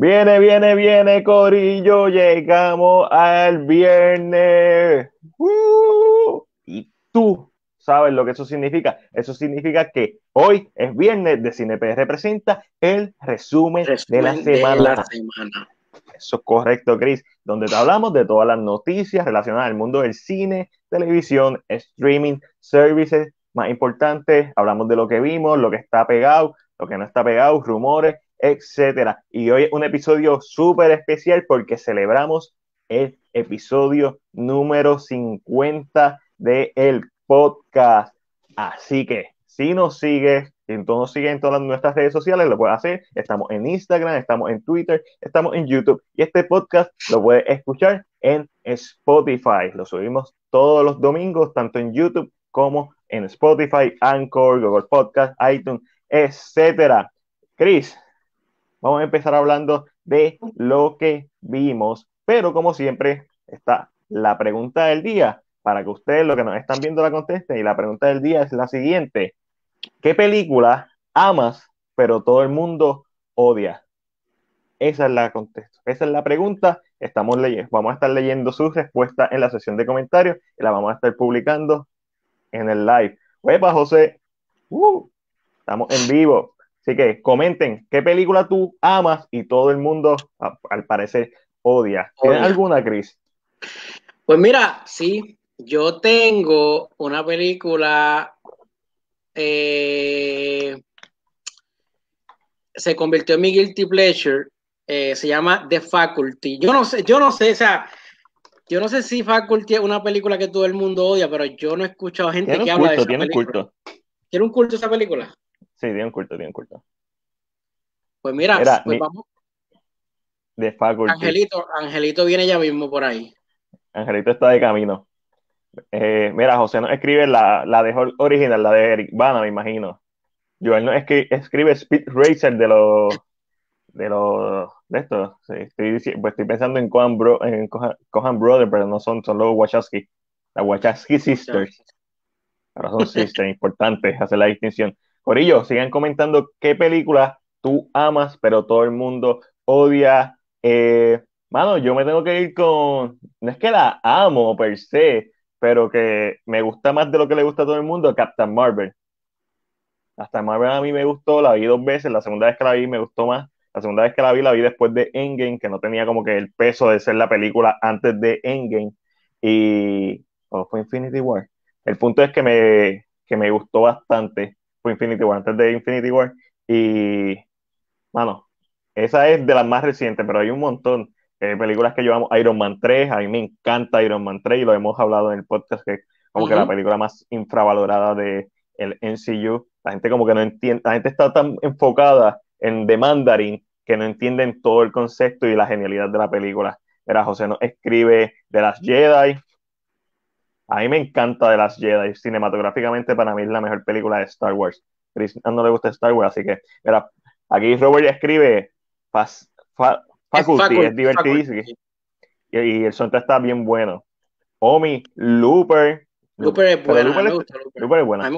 Viene, viene, viene, Corillo, llegamos al viernes. ¡Uh! Y tú sabes lo que eso significa. Eso significa que hoy es viernes de CinePR representa el resumen, de, la semana. Eso es correcto, Chris, donde te hablamos de todas las noticias relacionadas al mundo del cine, televisión, streaming, services, más importante, hablamos de lo que vimos, lo que está pegado, lo que no está pegado, rumores, etcétera. Y hoy es un episodio súper especial porque celebramos el episodio número 50 del el podcast. Así que si nos sigues, si tú nos sigues en todas nuestras redes sociales, lo puedes hacer. Estamos en Instagram, estamos en Twitter, estamos en YouTube. Y este podcast lo puedes escuchar en Spotify. Lo subimos todos los domingos, tanto en YouTube como en Spotify, Anchor, Google Podcast, iTunes, etcétera. Chris, vamos a empezar hablando de lo que vimos, pero como siempre está la pregunta del día para que ustedes, lo que nos están viendo, la contesten. Y la pregunta del día es la siguiente: ¿Qué película amas, pero todo el mundo odia? Esa es la. Esa es la pregunta. Estamos leyendo, vamos a estar leyendo sus respuestas en la sesión de comentarios y la vamos a estar publicando en el live. Huepa, José. Uh, estamos en vivo. Así que comenten qué película tú amas y todo el mundo, al parecer, odia. ¿Tienes alguna, Cris? Pues mira, sí, yo tengo una película. Eh, se convirtió en mi guilty pleasure. Eh, se llama The Faculty. Yo no sé, yo no sé, o sea, yo no sé si Faculty es una película que todo el mundo odia, pero yo no he escuchado gente que habla de esa tiene película. Culto. ¿Tiene un culto esa película? Sí, culto, tiene un culto. Pues mira, pues vamos. De Faculty. Angelito, Angelito viene ya mismo por ahí. Angelito está de camino. Eh, mira, José nos escribe la, la de original, la de Eric Bana, me imagino. Joel no escribe, escribe Speed Racer de los de los de estos. estoy, pues estoy pensando en Cohan, Bro, en Cohan, Brother, pero no son, son los Wachowski. Las Wachowski Sisters. Ahora son sisters, importante hacer la distinción. Corillo, sigan comentando qué película tú amas, pero todo el mundo odia. Eh, mano, yo me tengo que ir con. No es que la amo per se, pero que me gusta más de lo que le gusta a todo el mundo, Captain Marvel. Captain Marvel a mí me gustó, la vi dos veces, la segunda vez que la vi me gustó más la segunda vez que la vi, la vi después de Endgame, que no tenía como que el peso de ser la película antes de Endgame. Y. ¿O fue Infinity War? El punto es que me, que me gustó bastante. Fue Infinity War, antes de Infinity War. Y. Mano, esa es de las más recientes, pero hay un montón de películas que llevamos. Iron Man 3, a mí me encanta Iron Man 3 y lo hemos hablado en el podcast, que es como que la película más infravalorada de el MCU. La gente como que no entiende, la gente está tan enfocada en The Mandarin que no entienden todo el concepto y la genialidad de la película. Era José nos escribe de las Jedi. A mí me encanta de las Jedi. Cinematográficamente para mí es la mejor película de Star Wars. Chris no le gusta Star Wars, así que era aquí Robert ya escribe Faculty, es, divertidísimo. Y, el soundtrack está bien bueno. Omi, Looper. Looper es buena. Looper, es buena.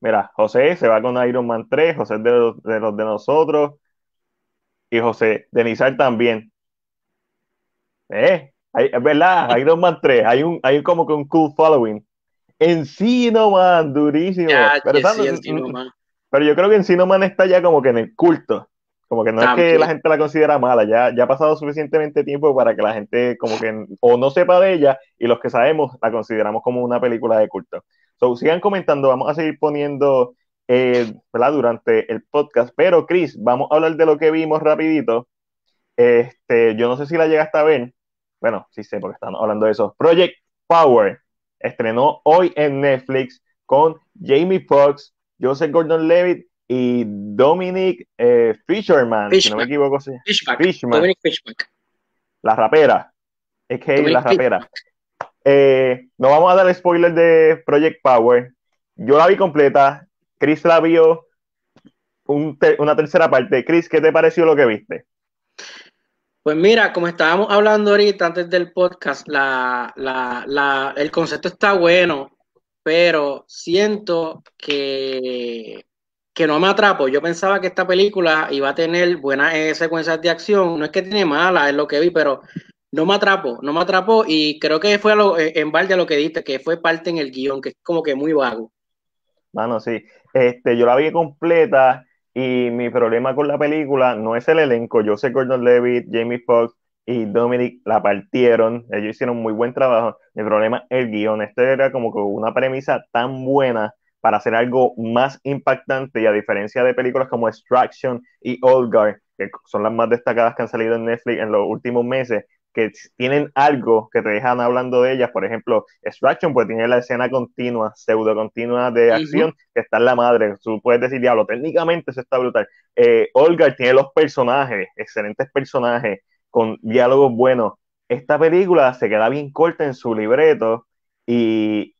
Mira, José se va con Iron Man 3, José es de los de, los de nosotros y José Denizar también. Eh, es verdad, Iron Man 3, hay un, hay como que un cool following. Encino Man, durísimo. pero, pero, yo creo que Encino Man está ya como que en el culto. Como que no es que la gente la considera mala, ya, ya ha pasado suficientemente tiempo para que la gente como que o no sepa de ella y los que sabemos la consideramos como una película de culto. So, sigan comentando, vamos a seguir poniendo eh, durante el podcast. Pero, Chris, vamos a hablar de lo que vimos rapidito. Este, yo no sé si la llegaste a ver. Bueno, sí sé, porque estamos hablando de eso. Project Power estrenó hoy en Netflix con Jamie Foxx, Joseph Gordon-Levitt y Dominic eh, Fisherman, si no me equivoco. Sí. Fishman. La rapera. Es que la rapera. Eh, no vamos a dar spoiler de Project Power. Yo la vi completa. Chris la vio una tercera parte. Chris, ¿qué te pareció lo que viste? Pues mira, como estábamos hablando ahorita antes del podcast, el concepto está bueno, pero siento que que no me atrapo. Yo pensaba que esta película iba a tener buenas eh, secuencias de acción. No es que tiene malas, es lo que vi, pero no me atrapo, no me atrapó y creo que fue lo, eh, en balde a lo que diste, que fue parte en el guion, que es como que muy vago. Mano, sí. Este, yo la vi completa y mi problema con la película no es el elenco. Yo sé Gordon Levitt, Jamie Foxx y Dominic la partieron. Ellos hicieron muy buen trabajo. Mi problema es el guion. Este era como una premisa tan buena para hacer algo más impactante y a diferencia de películas como Extraction y Olgar, que son las más destacadas que han salido en Netflix en los últimos meses, que tienen algo que te dejan hablando de ellas, por ejemplo, Extraction, pues tiene la escena continua, pseudo continua de acción, que está en la madre, tú puedes decir, diablo, técnicamente eso está brutal. Eh, Olgar tiene los personajes, excelentes personajes, con diálogos buenos. Esta película se queda bien corta en su libreto y,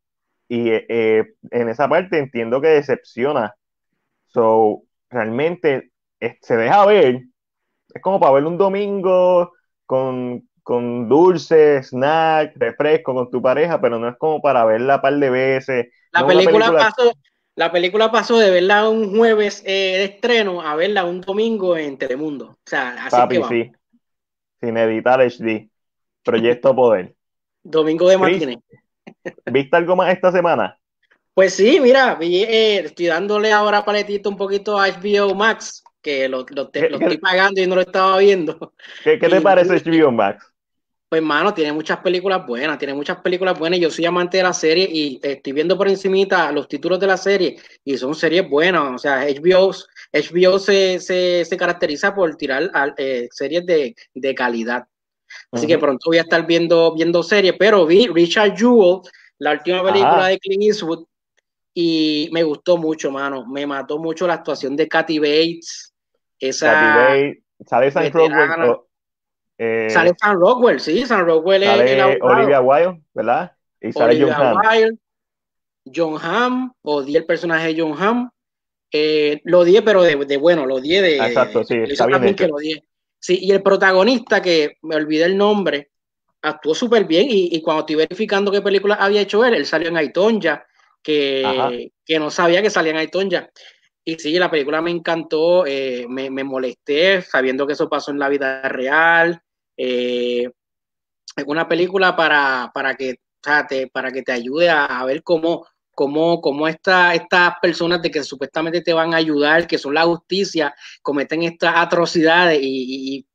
y eh, en esa parte entiendo que decepciona. So, realmente se deja ver, es como para ver un domingo con, con dulce, snack, refresco con tu pareja, pero no es como para verla par de veces. La, película, pasó, la película pasó de verla un jueves eh, de estreno a verla un domingo en Telemundo. O sea, así Papi, sí. Sin editar HD. Proyecto Poder. Domingo de matinee. ¿Viste algo más esta semana? Pues sí, mira, eh, estoy dándole ahora paletito un poquito a HBO Max, que lo, estoy pagando y no lo estaba viendo. ¿Qué, te parece HBO Max? Pues, mano, tiene muchas películas buenas, tiene muchas películas buenas. Yo soy amante de la serie y estoy viendo por encimita los títulos de la serie y son series buenas. O sea, HBO, HBO se, se, caracteriza por tirar eh, series de, de calidad. Así que pronto voy a estar viendo, viendo series, pero vi Richard Jewell, la última película de Clint Eastwood, y me gustó mucho, mano. Me mató mucho la actuación de Kathy Bates. Esa Kathy Bates, sale. Eh, sale Sam Rockwell, sí, Sam Rockwell sale Olivia Wilde, ¿verdad? Y sale John Hamm. John Hamm, odié el personaje de John Hamm. Eh, lo odié, pero de, bueno, lo odié de. Exacto, sí, está bien hecho. Que lo odié. Sí, y el protagonista, que me olvidé el nombre, actuó súper bien. Y, cuando estoy verificando qué película había hecho él, él salió en Aitonja, que, que no sabía que salía en Aitonja. Y sí, la película me encantó, eh, me, molesté sabiendo que eso pasó en la vida real. Eh, es una película para, para, que, para que te ayude a, ver cómo, cómo, cómo estas personas de que supuestamente te van a ayudar, que son la justicia, cometen estas atrocidades y,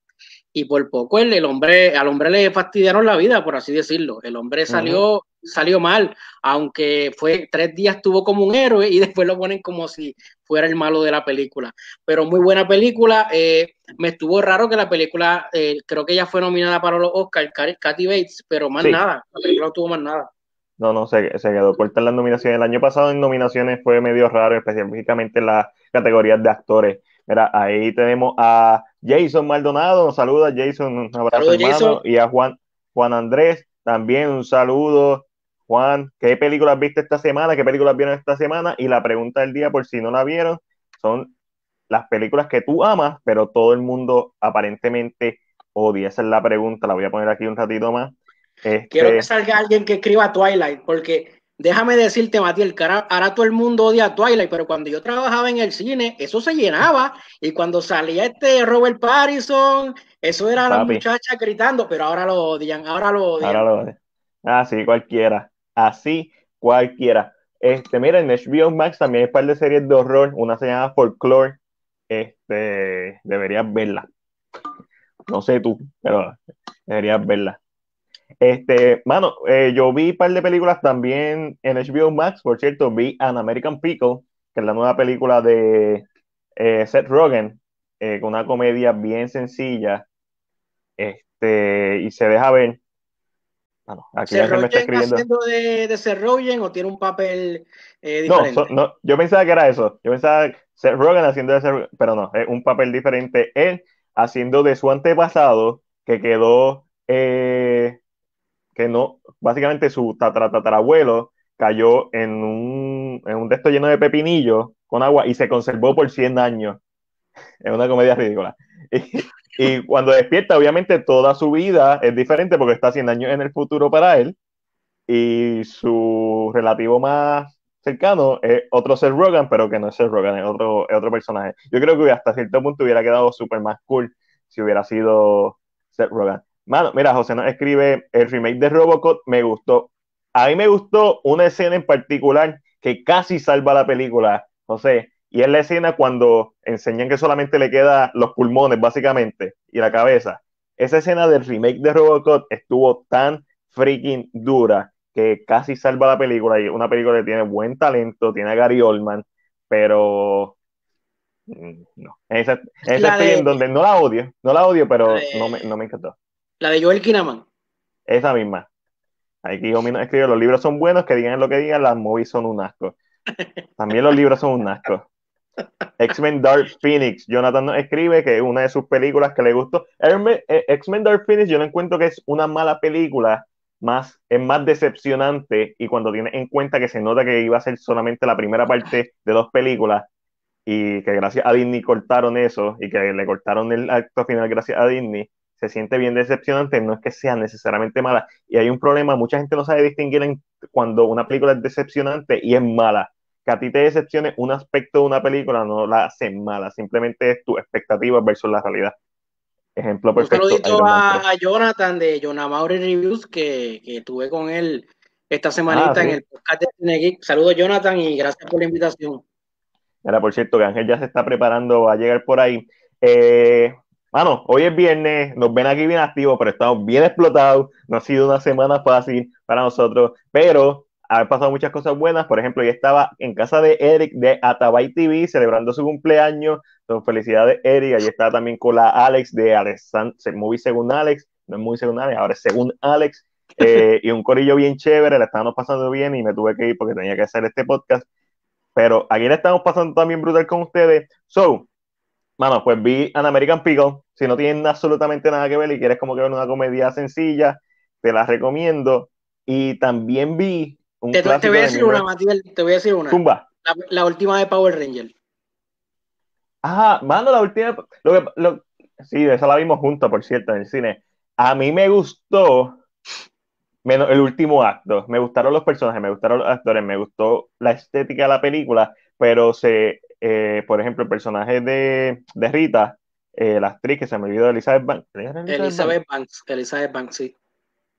y, por poco el, el, hombre, al hombre le fastidiaron la vida, por así decirlo. El hombre salió, salió mal, aunque fue tres días tuvo como un héroe y después lo ponen como si fuera el malo de la película. Pero muy buena película. Eh, me estuvo raro que la película, eh, creo que ella fue nominada para los Oscars, Katy Bates, pero más nada. La película no tuvo más nada. No, no, se, se quedó corta en las nominaciones. El año pasado en nominaciones fue medio raro, específicamente en las categorías de actores. Mira, ahí tenemos a Jason Maldonado, nos saluda Jason, un abrazo hermano, y a Juan, Juan Andrés, también un saludo. Juan, ¿qué películas viste esta semana? ¿Qué películas vieron esta semana? Y la pregunta del día, por si no la vieron, son las películas que tú amas, pero todo el mundo aparentemente odia. Esa es la pregunta, la voy a poner aquí un ratito más. Quiero que este, salga alguien que escriba Twilight, porque déjame decirte, Matiel, que ahora, todo el mundo odia Twilight, pero cuando yo trabajaba en el cine, eso se llenaba. Y cuando salía este Robert Pattinson, eso era la muchacha gritando, pero ahora lo odian, ahora lo odian. Ahora lo odian. Ah, sí, cualquiera. Así, cualquiera. Este, mira, en HBO Max también hay un par de series de horror. Una se llama Folklore. Este, deberías verla. No sé tú, pero deberías verla. Este, mano, eh, yo vi un par de películas también en HBO Max, por cierto, vi An American Pickle, que es la nueva película de eh, Seth Rogen, eh, con una comedia bien sencilla, este, y se deja ver. Bueno, aquí ya me está escribiendo. haciendo de, de Seth Rogen o tiene un papel diferente? No, no, yo pensaba que era eso. Yo pensaba Seth Rogen haciendo de Seth, pero no, es un papel diferente. Él haciendo de su antepasado, que quedó eh, que no, básicamente su tatarabuelo cayó en un, en un texto lleno de pepinillos con agua y se conservó por 100 años. Es una comedia ridícula. Y, cuando despierta, obviamente toda su vida es diferente porque está 100 años en el futuro para él y su relativo más cercano es otro Seth Rogen, pero que no es Seth Rogen, es otro, otro personaje. Yo creo que hasta cierto punto hubiera quedado súper más cool si hubiera sido Seth Rogen. Mano, mira, José nos escribe, el remake de Robocop me gustó. A mí me gustó una escena en particular que casi salva la película, José, y es la escena cuando enseñan que solamente le quedan los pulmones, básicamente, y la cabeza. Esa escena del remake de Robocop estuvo tan freaking dura que casi salva la película. Y una película que tiene buen talento, tiene a Gary Oldman, pero mm, no. Esa, esa en donde no la odio, no la odio, pero no, me, no me encantó. La de Joel Kinnaman. Esa misma. Aquí escribe, los libros son buenos, que digan lo que digan, las movies son un asco. También los libros son un asco. X-Men Dark Phoenix, Jonathan nos escribe que es una de sus películas que le gustó. Eh, X-Men Dark Phoenix yo no encuentro que es una mala película, más, es más decepcionante y cuando tiene en cuenta que se nota que iba a ser solamente la primera parte de dos películas y que gracias a Disney cortaron eso y que le cortaron el acto final gracias a Disney, se siente bien decepcionante, no es que sea necesariamente mala. Y hay un problema, mucha gente no sabe distinguir cuando una película es decepcionante y es mala. Que a ti te decepcione un aspecto de una película no la hace mala, simplemente es tu expectativa versus la realidad. Ejemplo perfecto. Un saludito a, Jonathan de Jonamauri Reviews, que, que tuve con él esta semanita ah, en el podcast de Cine Saludos, Jonathan, y gracias por la invitación. Mira, por cierto, que Ángel ya se está preparando a llegar por ahí. Eh, Mano, hoy es viernes, nos ven aquí bien activos, pero estamos bien explotados. No ha sido una semana fácil para nosotros, pero ha pasado muchas cosas buenas. Por ejemplo, yo estaba en casa de Eric de Atabay TV celebrando su cumpleaños. Entonces, felicidades, Eric. Allí estaba también con la Alex de Alexander, Movie según Alex. No es muy según Alex, ahora es según Alex. Eh, y un corillo bien chévere, le estábamos pasando bien y me tuve que ir porque tenía que hacer este podcast. Pero aquí le estamos pasando también brutal con ustedes. So, Mano, pues vi An American Pickle. Si no tienen absolutamente nada que ver y quieres como que ver una comedia sencilla, te la recomiendo. Y también vi te, te voy a decir una, Matías, te voy a decir una. Zumba. La, última de Power Ranger. Ah, mano, la última. Lo sí, esa la vimos juntos, por cierto, en el cine. A mí me gustó menos el último acto. Me gustaron los personajes, me gustaron los actores, me gustó la estética de la película, pero se eh, por ejemplo, el personaje de, de Rita, eh, la actriz que se me olvidó, Elizabeth Banks. Elizabeth, Banks? Elizabeth Banks, sí.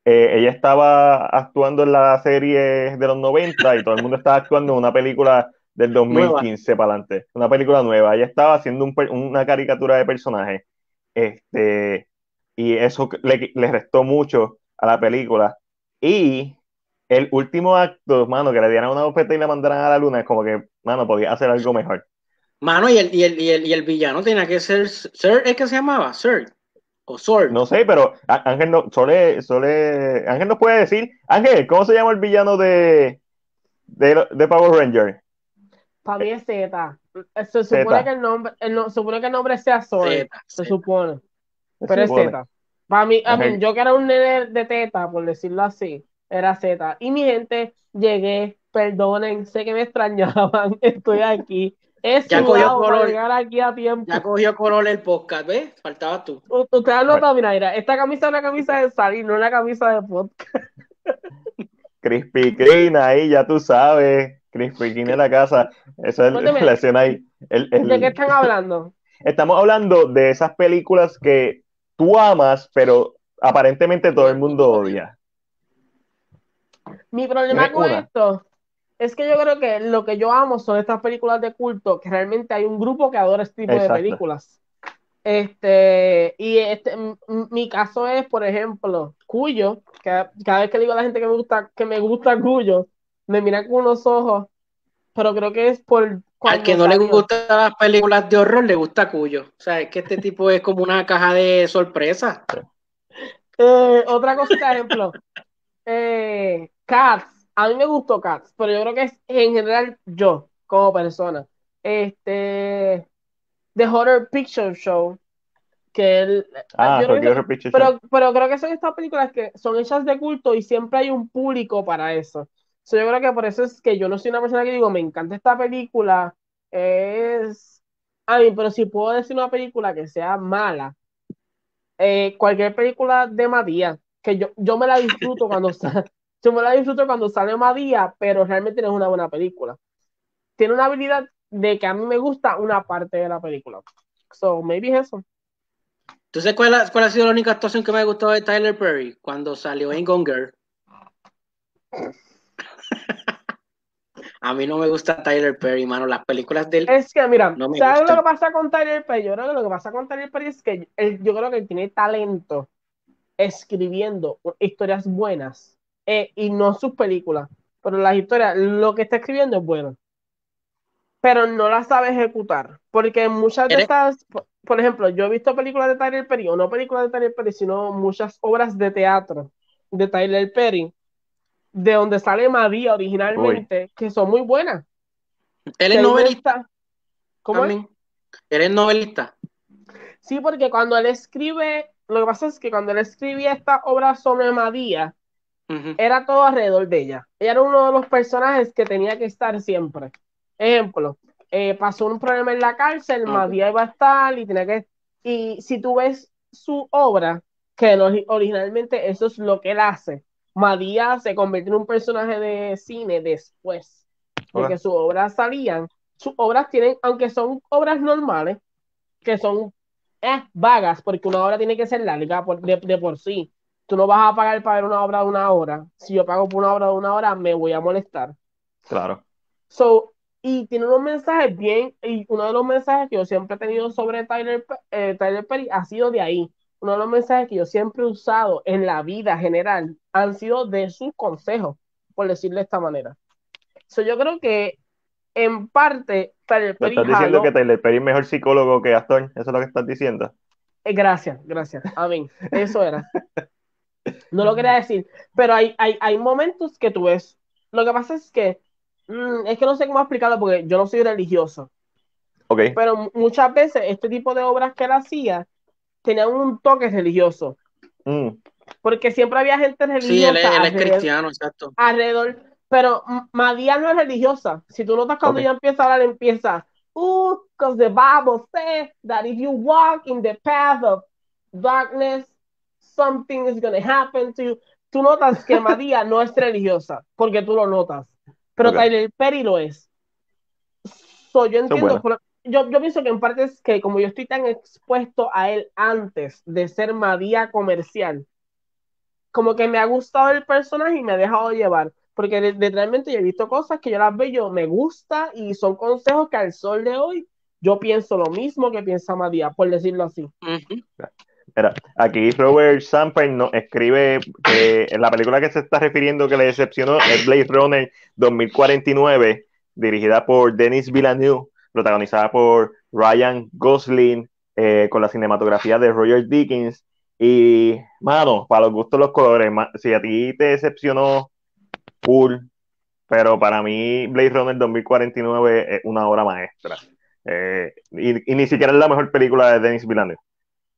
Eh, ella estaba actuando en la serie de los 90 y todo el mundo estaba actuando en una película del 2015 para adelante, una película nueva. Ella estaba haciendo una caricatura de personaje. Este, y eso le, le, restó mucho a la película. Y el último acto, mano, que le dieran una bofeta y la mandaran a la luna, es como que, mano, podía hacer algo mejor. Mano, y el, y el, y el, villano tenía que ser Sir, ¿es que se llamaba? Sir. O Sword. No sé, pero Ángel no, Sole, Sole, Ángel nos puede decir, Ángel, ¿cómo se llama el villano de, de, de Power Ranger? Para mí es Z. Se supone que el nombre, se supone que el nombre sea Sword. se supone. Pero es Z. Para mí, yo que era un nene de teta, por decirlo así, era Z. Y mi gente, llegué, perdonen, sé que me extrañaban, estoy aquí ya cogió color. aquí a tiempo. Ya cogió color el podcast, ¿ves? Faltaba tú. Usted ha notado, mira, mira, esta camisa es una camisa de salir, no una camisa de podcast. Crispy Kreme, ahí ya tú sabes. Crispy Kreme en la casa. Esa es la escena ahí. ¿De qué están hablando? Estamos hablando de esas películas que tú amas, pero aparentemente todo el mundo odia. Mi problema con esto es que yo creo que lo que yo amo son estas películas de culto, que realmente hay un grupo que adora este tipo de películas. Este, y este, mi caso es, por ejemplo, Cuyo, que cada vez que digo a la gente que me gusta, que me gusta Cuyo, me mira con unos ojos, pero creo que es por al que no le gustan las películas de horror, le gusta Cuyo. O sea, es que este tipo es como una caja de sorpresa. Eh, otra cosa, por ejemplo, eh, Cats a mí me gustó Cats, pero yo creo que es en general yo, como persona. Este. The Horror Picture Show. Que él. Ah, pero, pero creo que son estas películas que son hechas de culto y siempre hay un público para eso. yo creo que por eso es que yo no soy una persona que digo, me encanta esta película. Es. A mí, pero si puedo decir una película que sea mala, eh, cualquier película de Matías, que yo, yo me la disfruto cuando está Yo me la disfruto cuando sale Madía, pero realmente no es una buena película. Tiene una habilidad de que a mí me gusta una parte de la película. So, maybe es eso. ¿Tú sabes cuál, ha- cuál ha sido la única actuación que me ha gustado de Tyler Perry? Cuando salió en Gone Girl. a mí no me gusta Tyler Perry, mano. Las películas de él. Es que, mira, No me ¿sabes gusta. lo que pasa con Tyler Perry? Yo creo que lo que pasa con Tyler Perry es que él- yo creo que él tiene talento escribiendo historias buenas eh, y no sus películas, pero las historias, lo que está escribiendo es bueno, pero no las sabe ejecutar, porque muchas de estas, por, por ejemplo, yo he visto películas de Tyler Perry, o no películas de Tyler Perry, sino muchas obras de teatro de Tyler Perry, de donde sale María originalmente, que son muy buenas. Él es novelista. ¿Cómo es? Él es novelista. Sí, porque cuando él escribe, lo que pasa es que cuando él escribía esta obra sobre Madía, Era todo alrededor de ella. Ella era uno de los personajes que tenía que estar siempre. Ejemplo, eh, pasó un problema en la cárcel, Ok. Madía iba a estar y tenía que... Y si tú ves su obra, que no- originalmente eso es lo que él hace, Madía se convierte en un personaje de cine después de que Ok. sus obras salían. Sus obras tienen, aunque son obras normales, que son eh, vagas, porque una obra tiene que ser larga por- de, de por sí. Tú no vas a pagar para ver una obra de una hora. Si yo pago por una obra de una hora, me voy a molestar. Claro. So, y tiene unos mensajes bien, y uno de los mensajes que yo siempre he tenido sobre Tyler, eh, Tyler Perry ha sido de ahí. Uno de los mensajes que yo siempre he usado en la vida general han sido de sus consejos, por decirlo de esta manera. So, yo creo que en parte Tyler ¿Me Perry estás diciendo jaló- que Tyler Perry es mejor psicólogo que actor? ¿Eso es lo que estás diciendo? Eh, Gracias, gracias. Amén. Eso era. No lo quería decir, pero hay, hay, hay momentos que tú ves. Lo que pasa es que, mm, es que no sé cómo explicarlo porque yo no soy religioso, Ok. pero mu- muchas veces este tipo de obras que él hacía tenían un toque religioso, Mm, porque siempre había gente Sí, él es, religiosa él es alrededor, cristiano, exacto. alrededor, pero María no es religiosa. Si tú notas cuando ella empieza a hablar, empieza, uh, because the Bible says that if you walk in the path of darkness, something is going to happen to you. Tú notas que María no es religiosa, porque tú lo notas, pero Ok. Tyler Perry lo es. So, yo entiendo, pero yo, yo pienso que en parte es que como yo estoy tan expuesto a él antes de ser María comercial, como que me ha gustado el personaje y me ha dejado llevar. Porque de- literalmente yo he visto cosas que yo las veo, yo me gusta y son consejos que al sol de hoy yo pienso lo mismo que piensa María, por decirlo así. Ujú. Mira, aquí Robert Samper nos escribe que la película que se está refiriendo que le decepcionó es Blade Runner 2049, dirigida por Denis Villeneuve, protagonizada por Ryan Gosling, eh, con la cinematografía de Roger Dickens. Y, mano, para los gustos los colores, si a ti te decepcionó, cool, pero para mí Blade Runner 2049 es una obra maestra. Eh, y, y ni siquiera es la mejor película de Denis Villeneuve.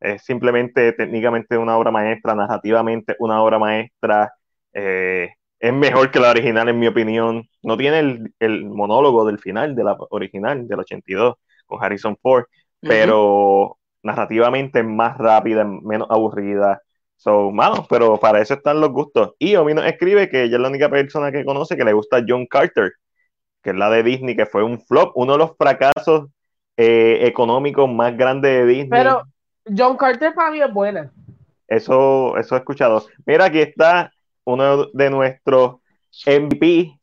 Es simplemente técnicamente una obra maestra, narrativamente una obra maestra. eh, es mejor que la original, en mi opinión. No tiene el, el monólogo del final de la original, del 82, con Harrison Ford, pero narrativamente es más rápida, menos aburrida. So, mano, pero para eso están los gustos. Y Omi nos escribe que ella es la única persona que conoce que le gusta John Carter, que es la de Disney, que fue un flop, uno de los fracasos eh, económicos más grandes de Disney. Pero John Carter para mí es buena. Eso, eso he escuchado. Mira, aquí está uno de nuestros MVP,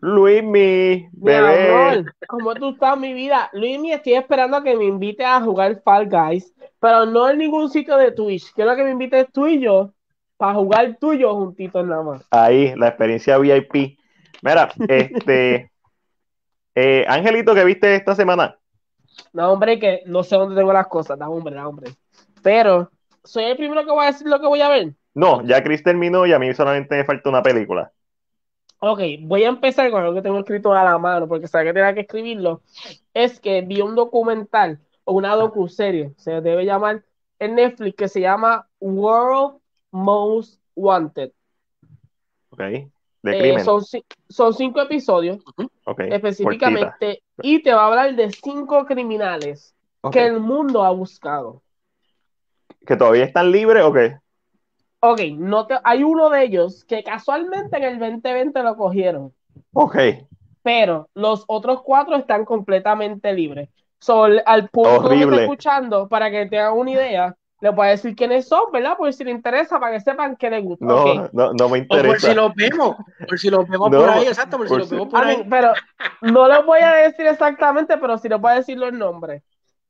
Luismi, Mi bebé. amor, ¿cómo tú estás, mi vida? Luis, estoy esperando a que me invite a jugar Fall Guys, pero no en ningún sitio de Twitch. Quiero que me invites tú y yo para jugar tú y yo juntitos nada más. Ahí, la experiencia VIP. Mira, este, eh, Angelito, ¿qué viste esta semana? No, hombre, que no sé dónde tengo las cosas. Da, hombre, da, hombre. Pero, ¿soy el primero que voy a decir lo que voy a ver? No, ya Chris terminó y a mí solamente me falta una película. Ok, voy a empezar con algo que tengo escrito a la mano, porque sabía que tenía que escribirlo. Es que vi un documental o una docuserie, se debe llamar en Netflix, que se llama World Most Wanted. ¿Ok? De Eh, crimen. son, ci- son cinco episodios cortita. específicamente y te va a hablar de cinco criminales que el mundo ha buscado. ¿Que todavía están libres o qué? Ok, no te, hay uno de ellos que casualmente en el 2020 lo cogieron. Ok. Pero los otros cuatro están completamente libres. So, al público que está escuchando, para que tengan una idea, le voy a decir quiénes son, ¿verdad? Por si les interesa, para que sepan qué les gusta. No, no, no me interesa. O por si los vemos, por si los vemos por ahí, exacto, por, si los vemos por ahí. pero no les voy a decir exactamente, pero sí les voy a decir los nombres.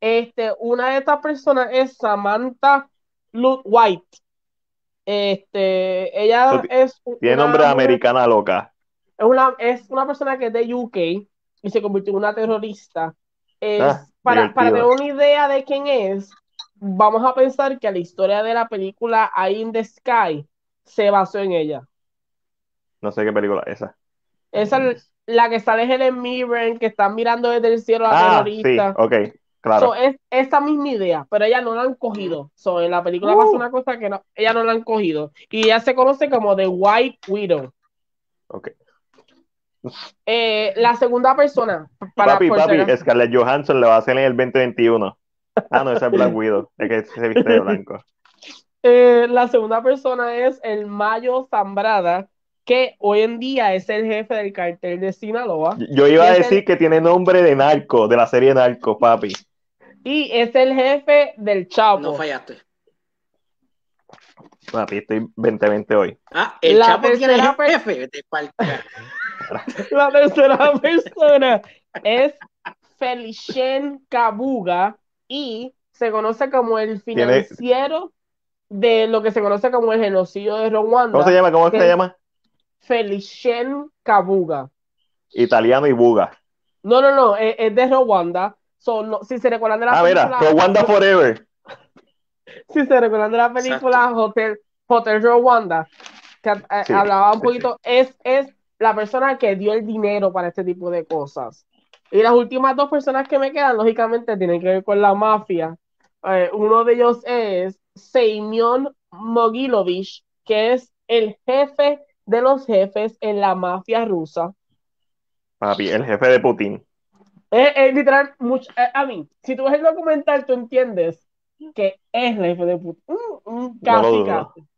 Este, una de estas personas es Samantha Luke White. Este, ella es. Tiene nombre americana loca. Es una, es una persona que es de UK y se convirtió en una terrorista. Ah, para, para tener una idea de quién es, vamos a pensar que la historia de la película Eye in the Sky se basó en ella. No sé qué película es esa. Esa es la que sale Helen Mirren, que están mirando desde el cielo a la ah, terrorista. Sí, ok, claro. es esa misma idea, pero ella no la han cogido. So, en la película pasa uh. una cosa que no, ella no la han cogido. Y ella se conoce como The White Widow. Ok. Eh, la segunda persona. Para papi, papi, Scarlett Johansson le va a hacer en el 2021. Ah, no, ese es Black Widow, es que se viste de blanco. Eh, la segunda persona es el Mayo Zambrada, que hoy en día es el jefe del cartel de Sinaloa. Yo iba a decir que tiene nombre de narco, de la serie Narco, papi. Y es el jefe del Chapo. No fallaste. Papi, estoy 2020 hoy. Ah, el Chapo tiene jefe. De la tercera persona es Felicien Kabuga, y se conoce como el financiero de lo que se conoce como el genocidio de Rwanda. ¿Cómo se llama? ¿Cómo se llama? Felicien Kabuga. Italiano y buga. No, no, no, es, de Rwanda. Si se recuerdan de la ah, película. Ah, Rwanda Forever. si se recuerdan de la película Hotel, Hotel Rwanda, que eh, hablaba un poquito, es, es la persona que dio el dinero para este tipo de cosas. Y las últimas dos personas que me quedan, lógicamente, tienen que ver con la mafia. Eh, uno de ellos es Semyon Mogilovich, que es el jefe de los jefes en la mafia rusa. Papi, el jefe de Putin. Es, literal, mucho, eh, a mí, si tú ves el documental, tú entiendes que es el jefe de Putin. Mm, mm, casi, casi.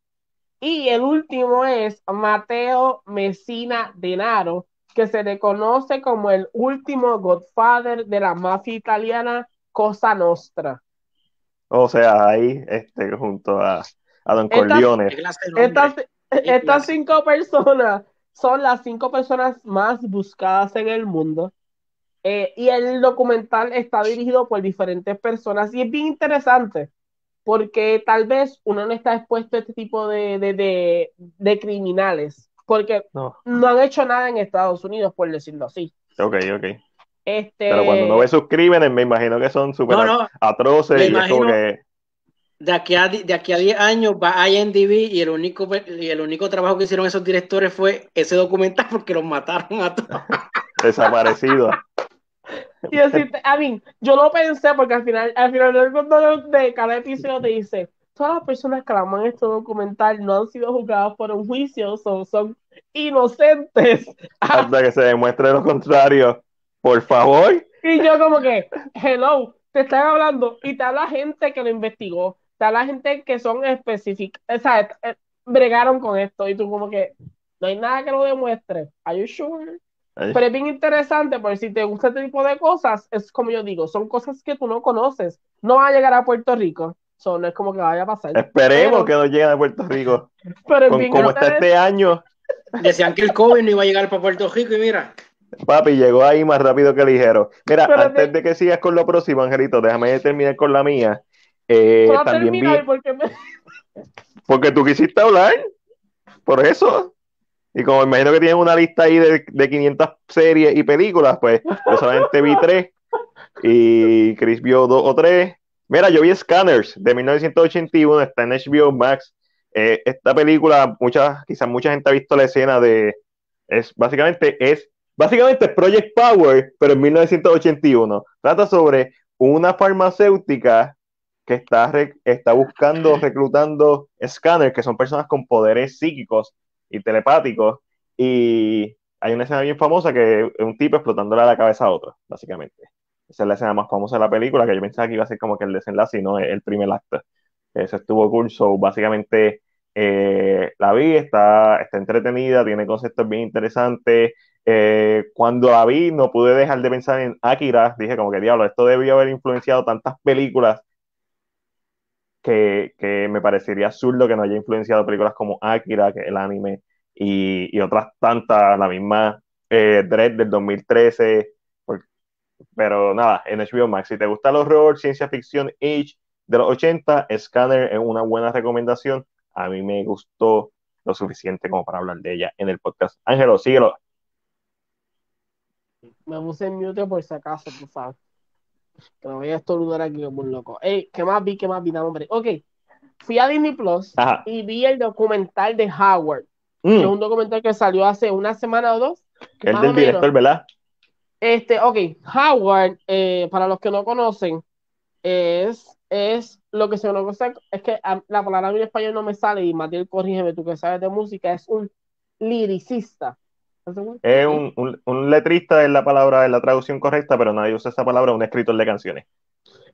Y el último es Mateo Messina Denaro, que se le conoce como el último Godfather de la mafia italiana Cosa Nostra. O sea, ahí este, junto a, a Don Corleone. Estas, cinco personas son las cinco personas más buscadas en el mundo. Eh, y el documental está dirigido por diferentes personas y es bien interesante porque tal vez uno no está expuesto a este tipo de, de, de criminales porque no. han hecho nada en Estados Unidos, por decirlo así. Ok, ok. Este... Pero cuando uno ve sus crímenes, me imagino que son súper atroces. Y que... De aquí, a, de aquí a 10 años va a IMDb y el, único, y el único trabajo que hicieron esos directores fue ese documental porque los mataron a todos. Desaparecidos. Y decirte, a mí, yo lo pensé porque al final, al final de cada episodio te dice, todas las personas que aman este documental no han sido juzgadas por un juicio, son, son inocentes. Hasta que se demuestre lo contrario. Por favor. Y yo como que, hello, te están hablando y te habla gente que lo investigó, te habla gente que son específicas, o sea, eh, bregaron con esto y tú como que no hay nada que lo demuestre. Are you sure? Pero es bien interesante porque si te gusta este tipo de cosas, es como yo digo, son cosas que tú no conoces. No va a llegar a Puerto Rico no es como que vaya a pasar. Esperemos que no lleguen a Puerto Rico. Pero como está este año. Decían que el COVID no iba a llegar para Puerto Rico y mira. Papi, llegó ahí más rápido que ligero. Mira, antes de que sigas con lo próximo, Angelito, déjame terminar con la mía. Eh, también porque, porque tú quisiste hablar. Por eso. Y como imagino que tienen una lista ahí de, de 500 series y películas, pues yo solamente vi tres. Y Chris vio dos o tres. Mira, yo vi Scanners de 1981, está en HBO Max. Eh, esta película, mucha, quizás mucha gente ha visto la escena de. Es básicamente es básicamente Project Power, pero en 1981. Trata sobre una farmacéutica que está, está buscando, reclutando scanners, que son personas con poderes psíquicos y telepáticos. Y hay una escena bien famosa que es un tipo explotándole la cabeza a otro, básicamente. Esa es la escena más famosa de la película, que yo pensaba que iba a ser como que el desenlace y no el primer acto. Eso estuvo cool. So, básicamente Eh, la vi, está, está entretenida, tiene conceptos bien interesantes. Eh, cuando la vi, no pude dejar de pensar en Akira. Dije, como que diablo, esto debió haber influenciado tantas películas que, que me parecería absurdo que no haya influenciado películas como Akira, que es el anime, y, y otras tantas, la misma eh, Dread del 2013. pero nada, en HBO Max, si te gusta el horror, ciencia ficción, Age de los 80, Scanner es una buena recomendación. A mí me gustó lo suficiente como para hablar de ella en el podcast. Ángelo, síguelo. Me puse en mute por si acaso, tú sabes. Que no voy a estornudar aquí como un loco. Ey, ¿qué más vi? ¿Qué más vi? No, hombre. Ok. Fui a Disney Plus y vi el documental de Howard. Que es mm. un documental que salió hace una semana o dos. El del director, ¿verdad? Este, ok. Howard, eh, para los que no conocen, es, es lo que se conoce, es que la palabra en español no me sale y Matías, corrígeme, tú que sabes de música, es un liricista. Es un, un, letrista es la palabra, es la traducción correcta, pero nadie usa esa palabra, un escritor de canciones.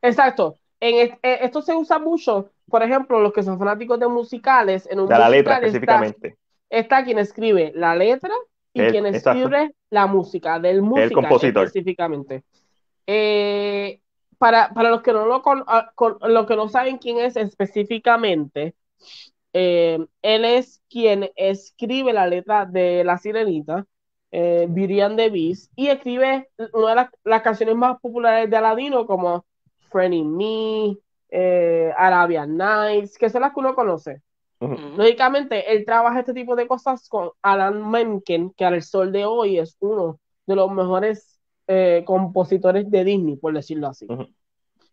Exacto. En eh, esto se usa mucho, por ejemplo, los que son fanáticos de musicales, en un de la letra específicamente. Está, quien escribe la letra y quien escribe la música, del música el compositor. específicamente. Eh, para, para, los que no lo con, ah, los que no saben quién es específicamente, eh, él es quien escribe la letra de La Sirenita, eh, Beauty the Beast, y escribe una de las, canciones más populares de Aladino, como Friendly Me, eh, Arabian Nights, que son las que uno conoce. Lógicamente, él trabaja este tipo de cosas con Alan Menken, que al sol de hoy es uno de los mejores eh, compositores de Disney, por decirlo así.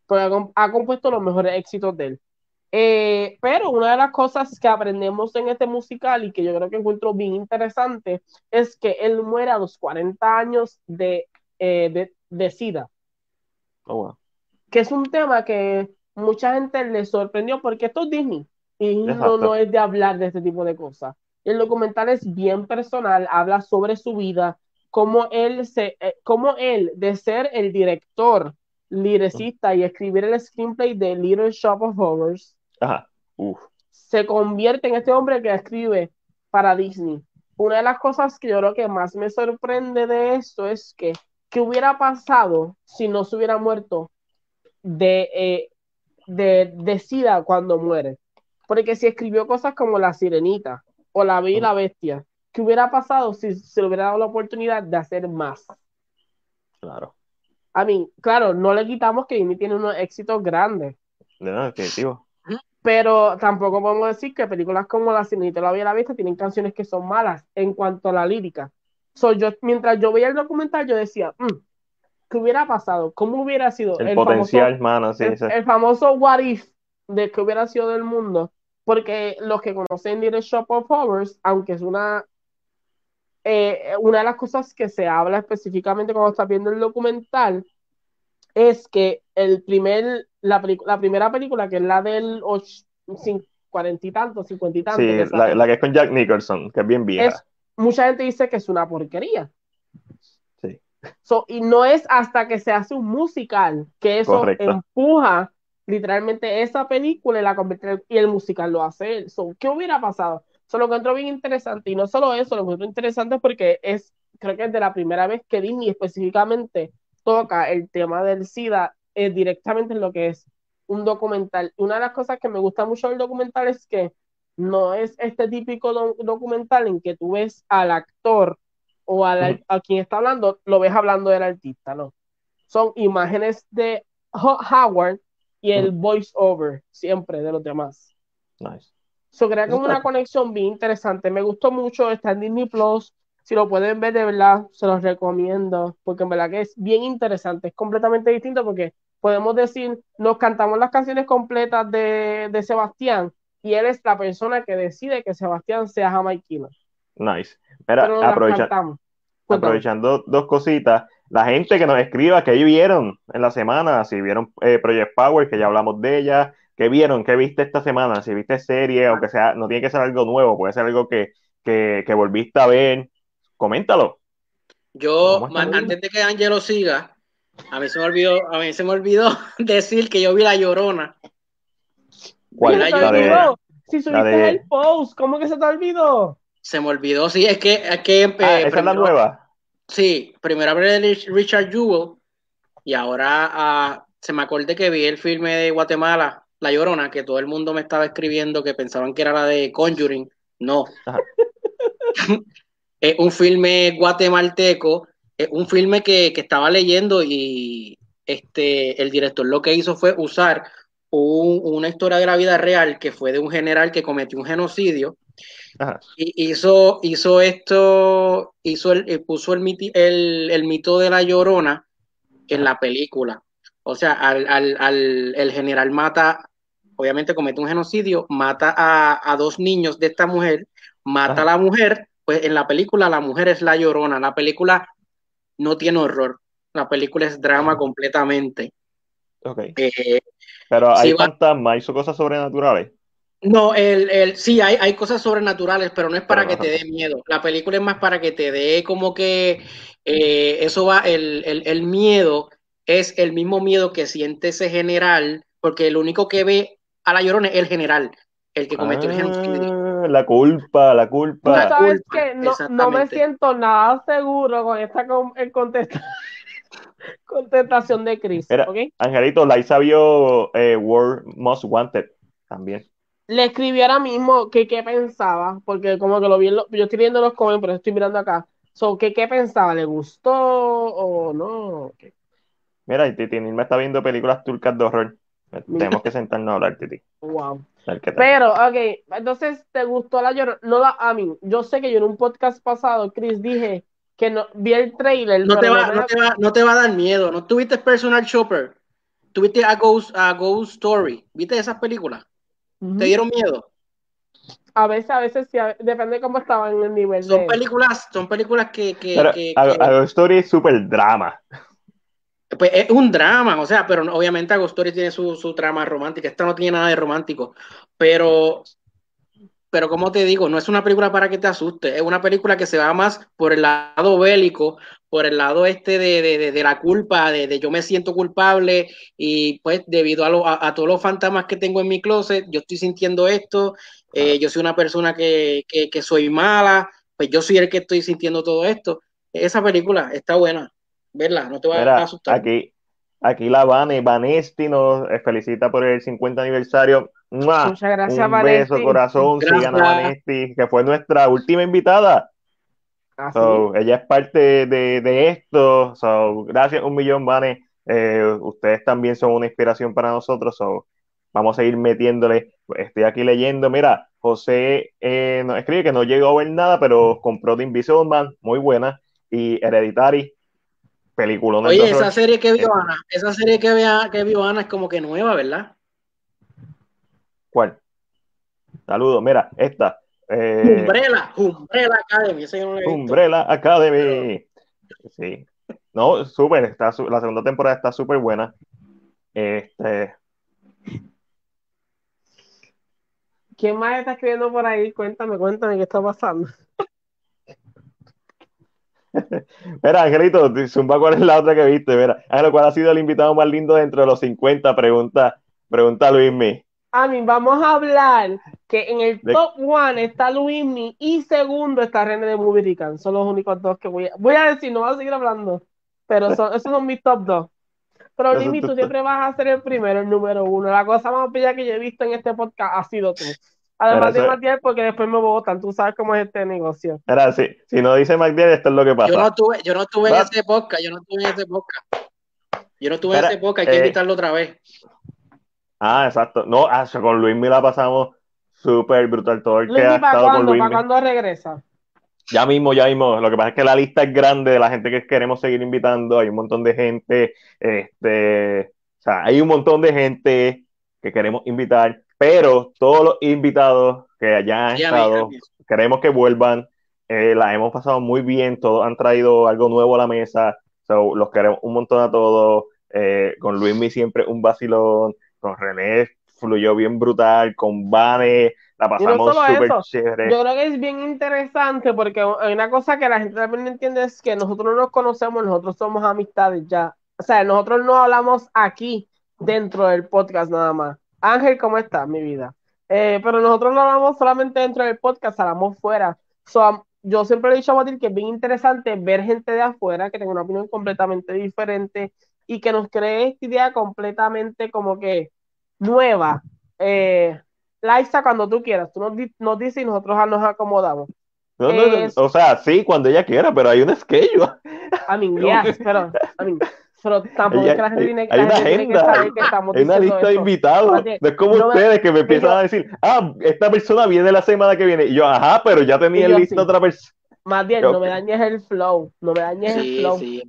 Porque ha compuesto los mejores éxitos de él. Eh, pero una de las cosas que aprendemos en este musical y que yo creo que encuentro bien interesante es que él muere a los 40 años de, eh, de, SIDA. Oh, que es un tema que mucha gente le sorprendió porque esto es Disney y no, no, es de hablar de este tipo de cosas. El documental es bien personal, habla sobre su vida, cómo él, se, eh, cómo él de ser el director, liricista y escribir el screenplay de Little Shop of Horrors, se convierte en este hombre que escribe para Disney. Una de las cosas que yo creo que más me sorprende de esto es que, ¿qué hubiera pasado si no se hubiera muerto de, eh, de, de SIDA cuando muere? Porque si escribió cosas como La Sirenita o La Bella y la Bestia, ¿qué hubiera pasado si se le hubiera dado la oportunidad de hacer más? Claro. A mí, claro, no le quitamos que Disney tiene unos éxitos grandes. No, definitivo. Pero tampoco podemos decir que películas como La Sirenita y la Bella Vista tienen canciones que son malas en cuanto a la lírica. So, yo, mientras yo veía el documental, yo decía, mm, ¿qué hubiera pasado? ¿Cómo hubiera sido el, potencial, famoso, el, famoso what if de que hubiera sido del mundo? Porque los que conocen The Shop of Horrors, aunque es una eh, una de las cosas que se habla específicamente cuando estás viendo el documental es que el primer, la, la primera película, que es la del cuarenta y tantos, cincuenta y tantos. Sí, la, que es con Jack Nicholson, que es bien vieja. mucha gente dice que es una porquería. Sí. y no es hasta que se hace un musical que eso empuja literalmente esa película y la convierte y el musical lo hace ¿Qué hubiera pasado? Eso lo encuentro bien interesante. Y no solo eso, lo encuentro interesante porque es, creo que es de la primera vez que Disney específicamente toca el tema del SIDA eh, directamente en lo que es un documental. Una de las cosas que me gusta mucho del documental es que no es este típico documental en que tú ves al actor o a quien está hablando, lo ves hablando del artista, ¿no? Son imágenes de Howard y el voice over siempre de los demás. Nice. So, crea como una conexión bien interesante. Me gustó mucho, está en Disney Plus. Si lo pueden ver de verdad, se los recomiendo, porque en verdad que es bien interesante, es completamente distinto porque podemos decir, nos cantamos las canciones completas de, de Sebastián y él es la persona que decide que Sebastián sea jamaiquino. Nice. aprovechando dos cositas, la gente que nos escriba, que vieron en la semana, si vieron eh, Project Power, que ya hablamos de ella, ¿Qué vieron? ¿Qué viste esta semana? Si viste serie, aunque sea, no tiene que ser algo nuevo, puede ser algo que, volviste a ver, coméntalo. Yo, antes de que Angelo siga, a mí se me olvidó, a mí se me olvidó decir que yo vi la llorona. ¿Cuál? La llorona. Si subiste el post, ¿cómo que se te olvidó? Se me olvidó, sí, es que... Es que ah, esa es la nueva. Sí, primero hablé de Richard Jewell y ahora ah, se me acordé que vi el filme de Guatemala, La Llorona, que todo el mundo me estaba escribiendo que pensaban que era la de Conjuring. No. es un filme guatemalteco, es un filme que, estaba leyendo y este, el director lo que hizo fue usar una historia de la vida real que fue de un general que cometió un genocidio. Y hizo, hizo esto, hizo el, eh, puso el, el, mito de la llorona en la película. O sea, al, el general mata, obviamente comete un genocidio, mata a, dos niños de esta mujer, mata a la mujer, pues en la película la mujer es la llorona, la película no tiene horror, la película es drama completamente. Eh, Pero hay fantasmas, hizo cosas sobrenaturales. No, el, el, sí, hay, hay cosas sobrenaturales, pero no es para que te dé miedo. La película es más para que te dé como que eh, eso va, el, el, el, miedo es el mismo miedo que siente ese general, porque el único que ve a la llorona es el general, el que cometió el genocidio. La culpa, la culpa. sabes que no, no, me siento nada seguro con esta contestación de Chris. Angelito, Liza vio eh, World Most Wanted también. Le escribí ahora mismo que qué pensaba, porque como que lo vi, yo estoy viendo los comentarios, pero estoy mirando acá. So, ¿qué, ¿Qué pensaba? ¿Le gustó o no? Mira, Titi me está viendo películas turcas de horror. Tenemos que sentarnos a hablar, Titi. Wow. Pero, ok, entonces, ¿te gustó la llorona? No la, a mí, yo sé que yo en un podcast pasado, Chris, dije que no, vi el trailer. No te, va, no, te va, no te va a dar miedo. ¿No tuviste Personal Shopper? ¿Tuviste a Ghost, a Ghost Story? ¿Viste esas películas? ¿Te dieron miedo? A veces, a veces sí, depende de cómo estaban en el nivel. Son películas, son películas que. que, que, a, Ghost Story es súper drama. Pues es un drama, o sea, pero obviamente Agostori tiene su, su trama romántica. Esta no tiene nada de romántico. Pero, pero como te digo, no es una película para que te asuste, es una película que se va más por el lado bélico, por el lado este de, de, la culpa, de, yo me siento culpable y pues debido a, a, todos los fantasmas que tengo en mi closet, yo estoy sintiendo esto, eh, yo soy una persona que, que, que soy mala, pues yo soy el que estoy sintiendo todo esto. Esa película está buena verla, no te va a asustar. Aquí, aquí la Vane, Vanesti nos felicita por el 50 aniversario. Muchas gracias, Un beso, corazón, sigan a Vanesti, que fue nuestra última invitada. Ah, ella es parte de, de esto. So, gracias un millón, Vane. Eh, ustedes también son una inspiración para nosotros. So, vamos a ir metiéndole. Estoy aquí leyendo. Mira, José eh, nos escribe que no llegó a ver nada, pero compró The Invisible Man, muy buena. Y Hereditary, Oye, esa serie que vio Ana, esa serie que, vea, que vio Ana es como que nueva, ¿verdad? ¿Cuál? Saludos, mira, esta. Eh, Umbrella, Umbrella Academy. Umbrella Academy. Sí. No, súper, está, la segunda temporada está súper buena. Este. ¿Quién más está escribiendo por ahí? Cuéntame, cuéntame qué está pasando. Mira, Angelito, zumba, ¿cuál es la otra que viste? Mira, Ángel, ¿cuál ha sido el invitado más lindo dentro de los 50? Pregunta, pregunta Luismi. A mí, vamos a hablar que en el top one está Luismi y segundo está René de Mubirican. Son los únicos dos que voy a, voy a decir, no voy a seguir hablando, pero son, esos son mis top dos. Pero Luismi, tú siempre vas a ser el primero, el número uno. La cosa más bella que yo he visto en este podcast ha sido tú. Además de Magdiel, porque después me votan. Tú sabes cómo es este negocio. Era así. Si no dice Magdiel, esto es lo que pasa. Yo no tuve, yo no tuve en ese podcast. Yo no tuve en ese podcast. Yo no tuve en ese podcast. Hay que eh, invitarlo otra vez. Ah, exacto. No, ah, con Luis la pasamos súper brutal. Todo el que ha estado con Luis. ¿Para cuándo regresa? Ya mismo, ya mismo. Lo que pasa es que la lista es grande de la gente que queremos seguir invitando. Hay un montón de gente. Este, o sea, hay un montón de gente que queremos invitar pero todos los invitados que hayan estado, queremos que vuelvan. Eh, la hemos pasado muy bien, todos han traído algo nuevo a la mesa. los queremos un montón a todos. Eh, con Luismi siempre un vacilón. Con René fluyó bien brutal. Con Vane la pasamos súper chévere. Yo creo que es bien interesante porque hay una cosa que la gente también no entiende es que nosotros no nos conocemos, nosotros somos amistades ya. O sea, nosotros no hablamos aquí dentro del podcast nada más Ángel, ¿cómo estás, mi vida? Eh, pero nosotros no hablamos solamente dentro del podcast, hablamos fuera. So, yo siempre he dicho a Matil que es bien interesante ver gente de afuera que tenga una opinión completamente diferente y que nos cree esta idea completamente como que nueva. Eh, Laisa, cuando tú quieras, tú nos, nos dices y nosotros nos acomodamos. o sea, sí, cuando ella quiera, pero hay un schedule. A mí, yes, pero, a mí, pero tampoco es que la gente tiene, hay una agenda, que estamos Hay una lista de invitados. no es como ustedes que me empiezan a decir, ah, esta persona viene la semana que viene. Y yo, ajá, pero ya tenía en lista otra persona. Más bien, no me dañes el flow. No me dañes el flow. Sí,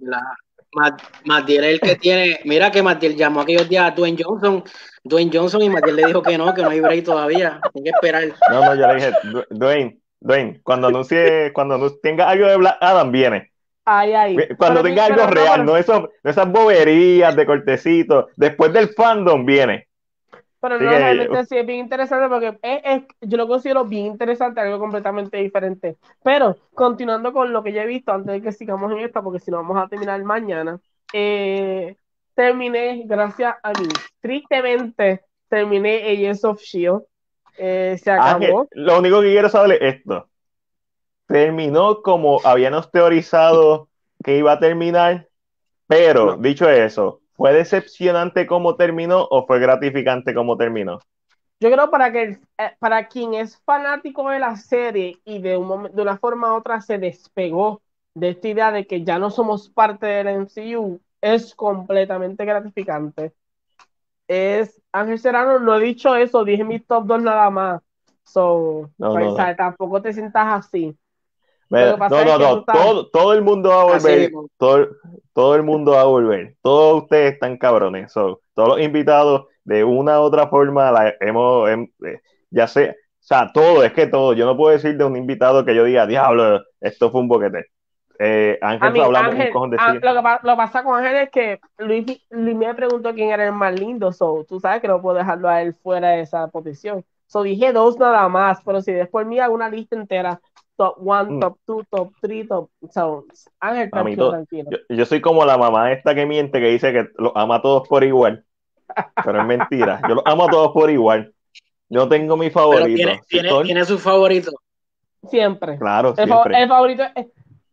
Matiel es el que tiene. Mira que Matiel llamó aquellos días a Dwayne Johnson. Dwayne Johnson y Matiel le dijo que no, que no hay break todavía. Hay que esperar. No, no, ya le dije, Dwayne, Dwayne, cuando anuncie, cuando tenga algo de Black Adam, viene. Ay, ay. Cuando tenga algo real, no, eso, esas boberías de cortecito. Después del fandom viene. Pero no, realmente sí es bien interesante porque es, yo lo considero bien interesante, algo completamente diferente. Pero continuando con lo que ya he visto antes de que sigamos en esta, porque si no vamos a terminar mañana, eh, terminé, gracias a mí, tristemente terminé Agents of Shield. Eh, se acabó. lo único que quiero saber es esto. Terminó como habíamos teorizado que iba a terminar, pero dicho eso, ¿Fue decepcionante cómo terminó o fue gratificante cómo terminó? Yo creo para que eh, para quien es fanático de la serie y de, un de una forma u otra se despegó de esta idea de que ya no somos parte del MCU, es completamente gratificante. Es Ángel Serrano, no he dicho eso, dije mi top 2 nada más. So, pues, tampoco te sientas así no, no, no, todo, todo, el mundo va a volver. Todo, todo, el mundo va a volver. Todos ustedes están cabrones. todos los invitados, de una u otra forma, la hemos, eh, ya sé, o sea, todo, es que todo. Yo no puedo decir de un invitado que yo diga, diablo, esto fue un boquete. Eh, Ángel, hablamos un cojón de ah, lo, que, lo pasa con Ángel es que Luis, Luis, me preguntó quién era el más lindo, so, tú sabes que no puedo dejarlo a él fuera de esa posición. So dije dos nada más, pero si después hago una lista entera, top 1, mm. top 2, top 3, top. So, Ángel, tranquilo. Yo, soy como la mamá esta que miente que dice que los ama a todos por igual. Pero es mentira. Yo los amo a todos por igual. Yo tengo mi favorito. Tiene, su favorito. Siempre. Claro, el, siempre. el favorito,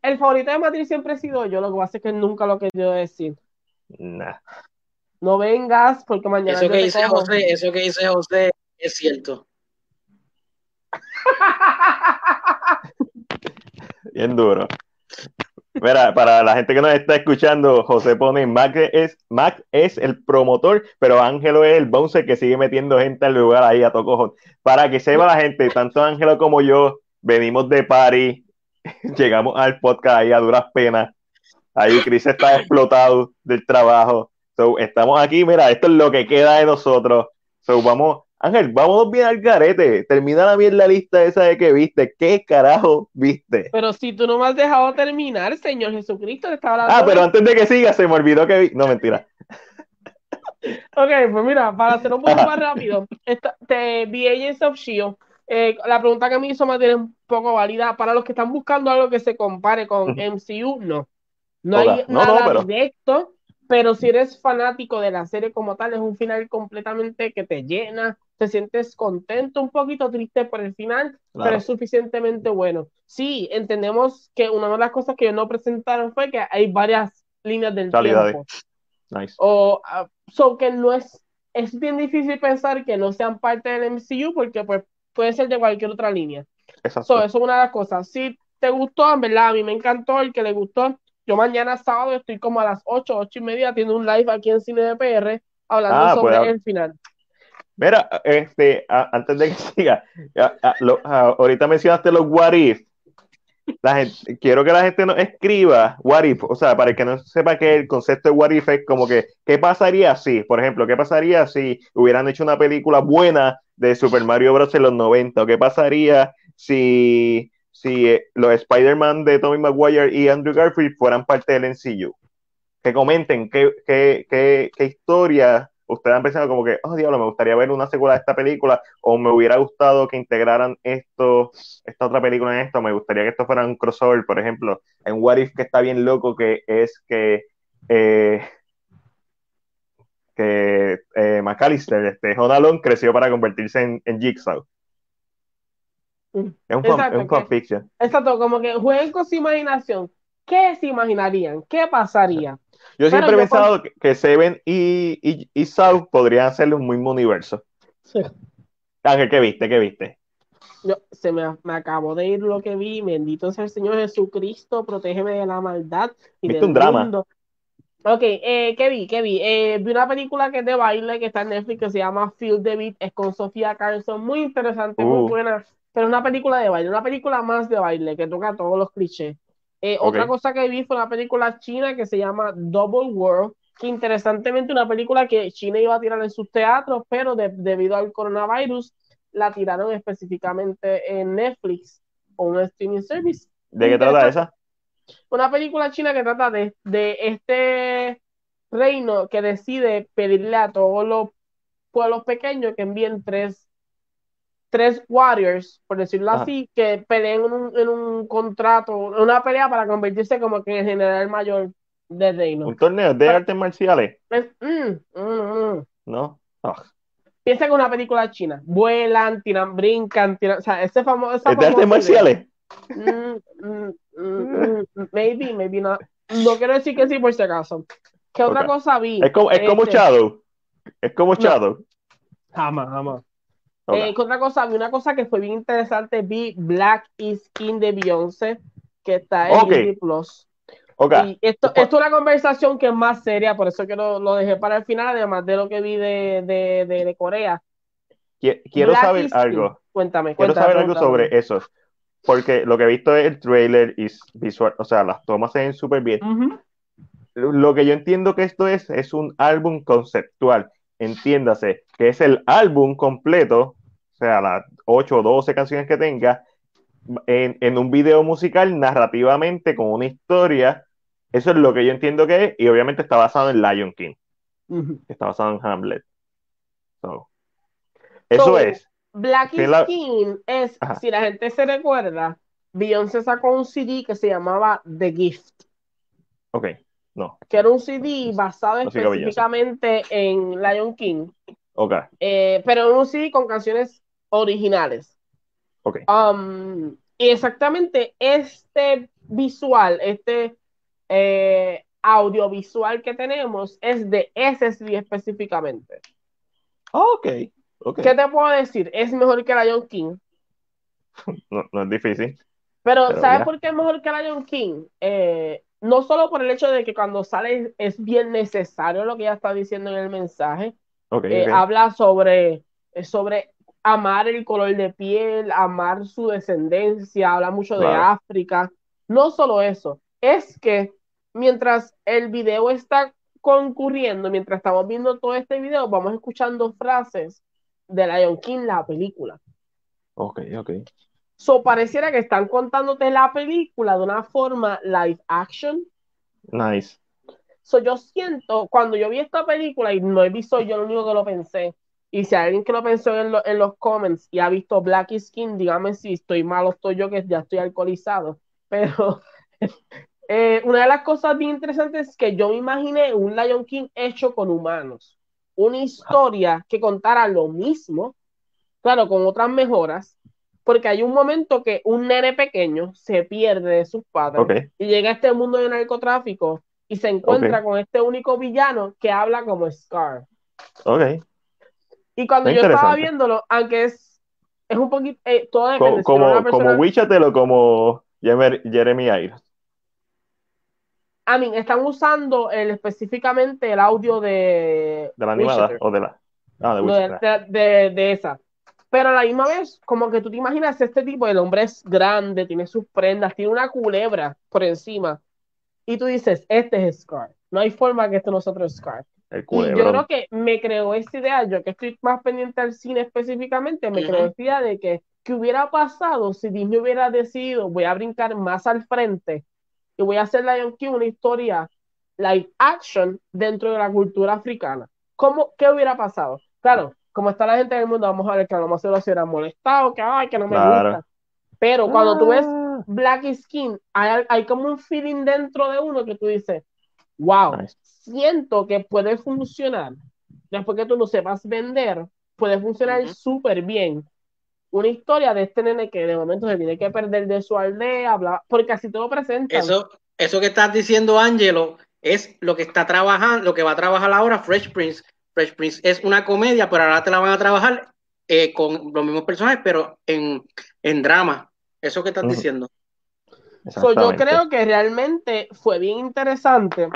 el favorito de Madrid siempre he sido yo. Lo que pasa es que nunca lo que yo decir. Nah. No vengas porque mañana. Eso que dice José, eso que dice José es cierto. Bien duro. Mira, para la gente que nos está escuchando, José pone Mac es, Mac es el promotor, pero Ángelo es el bouncer que sigue metiendo gente al lugar ahí a toco. Para que sepa la gente, tanto Ángelo como yo venimos de París, llegamos al podcast ahí a duras penas. Ahí Chris está explotado del trabajo. estamos aquí, mira, esto es lo que queda de nosotros. So, vamos, Ángel, vámonos bien al garete. Termina bien la lista esa de que viste. ¿Qué carajo viste? Pero si tú no me has dejado terminar, Señor Jesucristo, te estaba hablando. Ah, pero antes de que siga, se me olvidó que vi. No, mentira. ok, pues mira, para hacerlo un poco más rápido, te vi Agents of Shield. Eh, la pregunta que me hizo más tiene un poco válida. Para los que están buscando algo que se compare con MCU, no. No hay nada directo, pero si eres fanático de la serie como tal, es un final completamente que te llena, te sientes contento, un poquito triste por el final, pero es suficientemente bueno. Sí, entendemos que una de las cosas que no presentaron fue que hay varias líneas del tiempo. Nice. O, uh, que no es, es bien difícil pensar que no sean parte del MCU porque pues puede ser de cualquier otra línea. eso es una de las cosas. Si te gustó, en verdad, a mí me encantó, el que le gustó, yo mañana sábado estoy como a las 8, 8 y media, tiene un live aquí en Cine de PR hablando ah, sobre pues, el final. Mira, este, antes de que siga, ahorita mencionaste los what if. La gente, quiero que la gente nos escriba what if, o sea, para que no sepa que el concepto de what if es como que, ¿qué pasaría si, por ejemplo, qué pasaría si hubieran hecho una película buena de Super Mario Bros. en los 90? ¿O qué pasaría si si eh, los Spider-Man de Tommy Maguire y Andrew Garfield fueran parte del MCU. Que comenten qué, qué, qué, qué historia ustedes han pensado como que, oh diablo, me gustaría ver una secuela de esta película, o me hubiera gustado que integraran esto, esta otra película en esto, me gustaría que esto fuera un crossover, por ejemplo, en What If que está bien loco, que es que eh, que eh, McAllister, este, Honalon, creció para convertirse en, en Jigsaw. Es un, Exacto, fan, es un que-. Exacto, como que jueguen con su imaginación. ¿Qué se imaginarían? ¿Qué pasaría? Yo siempre he pensado que, que Seven y, y, y Saw podrían hacerle un mismo universo. Sí. Ángel, ¿qué viste? ¿Qué viste? Yo, se me, me acabó de ir lo que vi. Bendito sea el Señor Jesucristo, protégeme de la maldad y ¿Viste del un drama? mundo. Ok, eh, ¿qué vi? ¿Qué vi? Eh, vi una película que es de baile que está en Netflix que se llama Feel the Beat, es con Sofía Carlson, muy interesante, Uh. muy buena, pero es una película de baile, una película más de baile que toca todos los clichés. Eh. Otra cosa que vi fue una película china que se llama Double World, que interesantemente una película que China iba a tirar en sus teatros, pero de- debido al coronavirus la tiraron específicamente en Netflix o un streaming service. ¿De qué trata esa? Una película china que trata de, de este reino que decide pedirle a todos los pueblos pequeños que envíen tres, tres warriors, por decirlo Ajá. así, que peleen en un, en un contrato, una pelea para convertirse como que en el general mayor del reino. ¿Un torneo de artes marciales? Es- mm, mm, mm. ¿No? Ah, Piensa que una película china. Vuelan, tiran, brincan, tiran, o sea, ese famoso, ¿Es de artes marciales? maybe, maybe not. No quiero decir que sí por si acaso. ¿Qué otra cosa vi? Es como, es como Este, Shadow. Es como Shadow. Jamás, jamás. Ok. Eh, ¿qué otra cosa? Vi una cosa que fue bien interesante. Vi Black is King de Beyoncé, que está en Ok. Disney Plus. Ok. Y esto, esto es una conversación que es más seria, por eso que lo, lo dejé para el final, además de lo que vi de, de, de, de Corea. Qui- Quiero Black saber algo. Cuéntame, Quiero cuéntame. saber algo sobre eso. Porque lo que he visto es el trailer y visual, o sea, las tomas se ven súper bien. Lo que yo entiendo que esto es, es un álbum conceptual. Entiéndase, que es el álbum completo, o sea, las 8 o 12 canciones que tenga, en, en un video musical narrativamente con una historia. Eso es lo que yo entiendo que es, y obviamente está basado en Lion King, está basado en Hamlet. So, eso So, es. Black is la- King es, Ajá. si la gente se recuerda, Beyoncé sacó un CD que se llamaba The Gift, Ok, no, que era un CD basado No específicamente en Lion King, ok, eh, pero era un CD con canciones originales. ok. Um, y exactamente este visual, este eh, audiovisual que tenemos es de CD específicamente. Ok, ok. ¿Qué te puedo decir? Es mejor que Lion King. No, no es difícil. Pero, Pero ¿sabes ya. por qué es mejor que Lion King? Eh, no solo por el hecho de que cuando sale es bien necesario lo que ella está diciendo en el mensaje. Ok, Eh. Habla sobre, sobre amar el color de piel, amar su descendencia, habla mucho de. África. No solo eso, es que mientras el video está concurriendo, mientras estamos viendo todo este video, vamos escuchando frases de Lion King, la película. Ok, ok. So, pareciera que están contándote la película de una forma live action. Nice. So, yo siento, cuando yo vi esta película, y no he visto yo lo único que lo pensé, y si hay alguien que lo pensó en, lo- en los comments y ha visto Black is King, dígame si estoy malo, estoy yo que ya estoy alcoholizado. Pero eh, una de las cosas bien interesantes es que yo me imaginé un Lion King hecho con humanos. Una historia que contara lo mismo, claro, con otras mejoras, porque hay un momento que un nene pequeño se pierde de sus padres y llega a este mundo de narcotráfico y se encuentra con este único villano que habla como Scar. ok. Y cuando Está yo estaba viéndolo, aunque es, es un poquito, eh, todo depende. Como, si una como, como persona- o como Jemer- Jeremy Irons. I mean, están usando el, específicamente el audio de De la animada o de la. Ah, de no, de, de- de esa. Pero a la misma vez, como que tú te imaginas este tipo, el hombre es grande, tiene sus prendas, tiene una culebra por encima. Y tú dices, este es Scar. No hay forma que este no sea otro Scar. El Y yo creo que me creó esta idea, yo que estoy más pendiente al cine específicamente, me Ujú. creó esta idea de que, ¿qué hubiera pasado si Disney hubiera decidido, voy a brincar más al frente y voy a hacer Lion King una historia live action dentro de la cultura africana? ¿Cómo, qué hubiera pasado? Claro, como está la gente del mundo, vamos a ver que a lo mejor se los hubiera molestado, que ay, que no me Claro. gusta. Pero cuando tú ves Ah, Black Skin, hay, hay como un feeling dentro de uno que tú dices, wow, Nice. Siento que puede funcionar después que tú lo sepas vender, puede funcionar súper bien. Una historia de este nene que de momento se tiene que perder de su aldea, bla, porque así todo presenta. Eso, eso que estás diciendo, Angelo, es lo que está trabajando, lo que va a trabajar ahora Fresh Prince. Fresh Prince es una comedia, pero ahora te la van a trabajar eh, con los mismos personajes, pero en, en drama. Eso que estás diciendo. yo creo que realmente fue bien interesante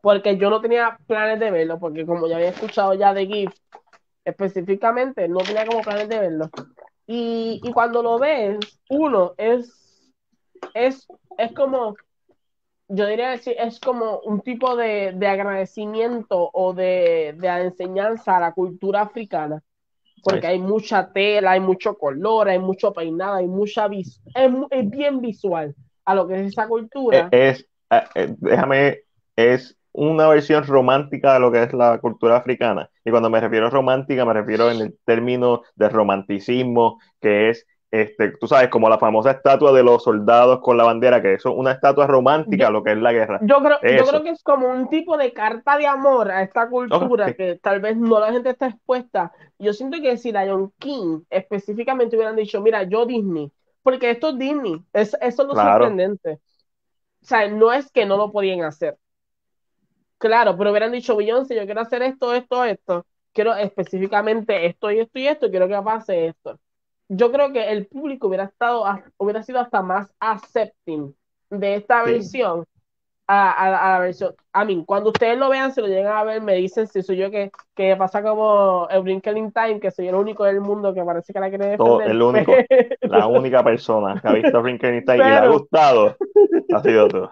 porque yo no tenía planes de verlo, porque como ya había escuchado ya de Gift, específicamente, no tenía como planes de verlo. Y, y cuando lo ves, uno, es, es, es como, yo diría decir, es como un tipo de, de agradecimiento o de, de, enseñanza a la cultura africana, porque hay mucha tela, hay mucho color, hay mucho peinado, hay mucha es, es, bien visual a lo que es esa cultura. Es, es eh, déjame, es una versión romántica de lo que es la cultura africana. Y cuando me refiero a romántica, me refiero en el término de romanticismo, que es, este, tú sabes, como la famosa estatua de los soldados con la bandera, que eso es una estatua romántica, lo que es la guerra. Yo creo, yo creo que es como un tipo de carta de amor a esta cultura que tal vez no la gente está expuesta. Yo siento que si Lion King específicamente hubieran dicho, mira, yo Disney, porque esto es Disney, es, eso es lo sorprendente. O sea, no es que no lo podían hacer Claro, pero hubieran dicho, Beyoncé, yo quiero hacer esto, esto, esto. Quiero específicamente esto y esto y esto, quiero que pase esto. Yo creo que el público hubiera estado, hubiera sido hasta más accepting de esta versión a, la versión. A mí, cuando ustedes lo vean, si lo llegan a ver, me dicen si soy yo que, que pasa como el Wrinkling Time, que soy el único del mundo que parece que la quiere defender. el único, la única persona que ha visto Wrinkling Time y le ha gustado ha sido tú.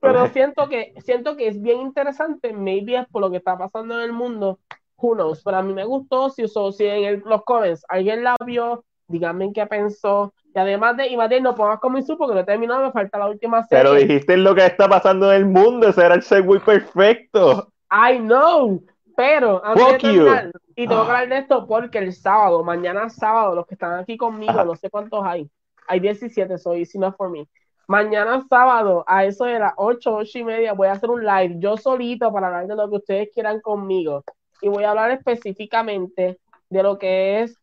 Pero siento que, siento que es bien interesante, maybe es por lo que está pasando en el mundo, who knows, pero a mí me gustó, si, si en los comments alguien la vio, díganme qué pensó, y además de, y no pongas como su porque no he terminado, me falta la última serie. Pero dijiste lo que está pasando en el mundo, ese era el segue perfecto. I know, pero antes de terminar, y tengo que hablar de esto porque el sábado, mañana sábado, los que están aquí conmigo, no sé cuántos hay, hay 17, soy, si no for me Mañana sábado, a eso de las 8, 8 y media, voy a hacer un live yo solito para hablar de lo que ustedes quieran conmigo. Y voy a hablar específicamente de lo que es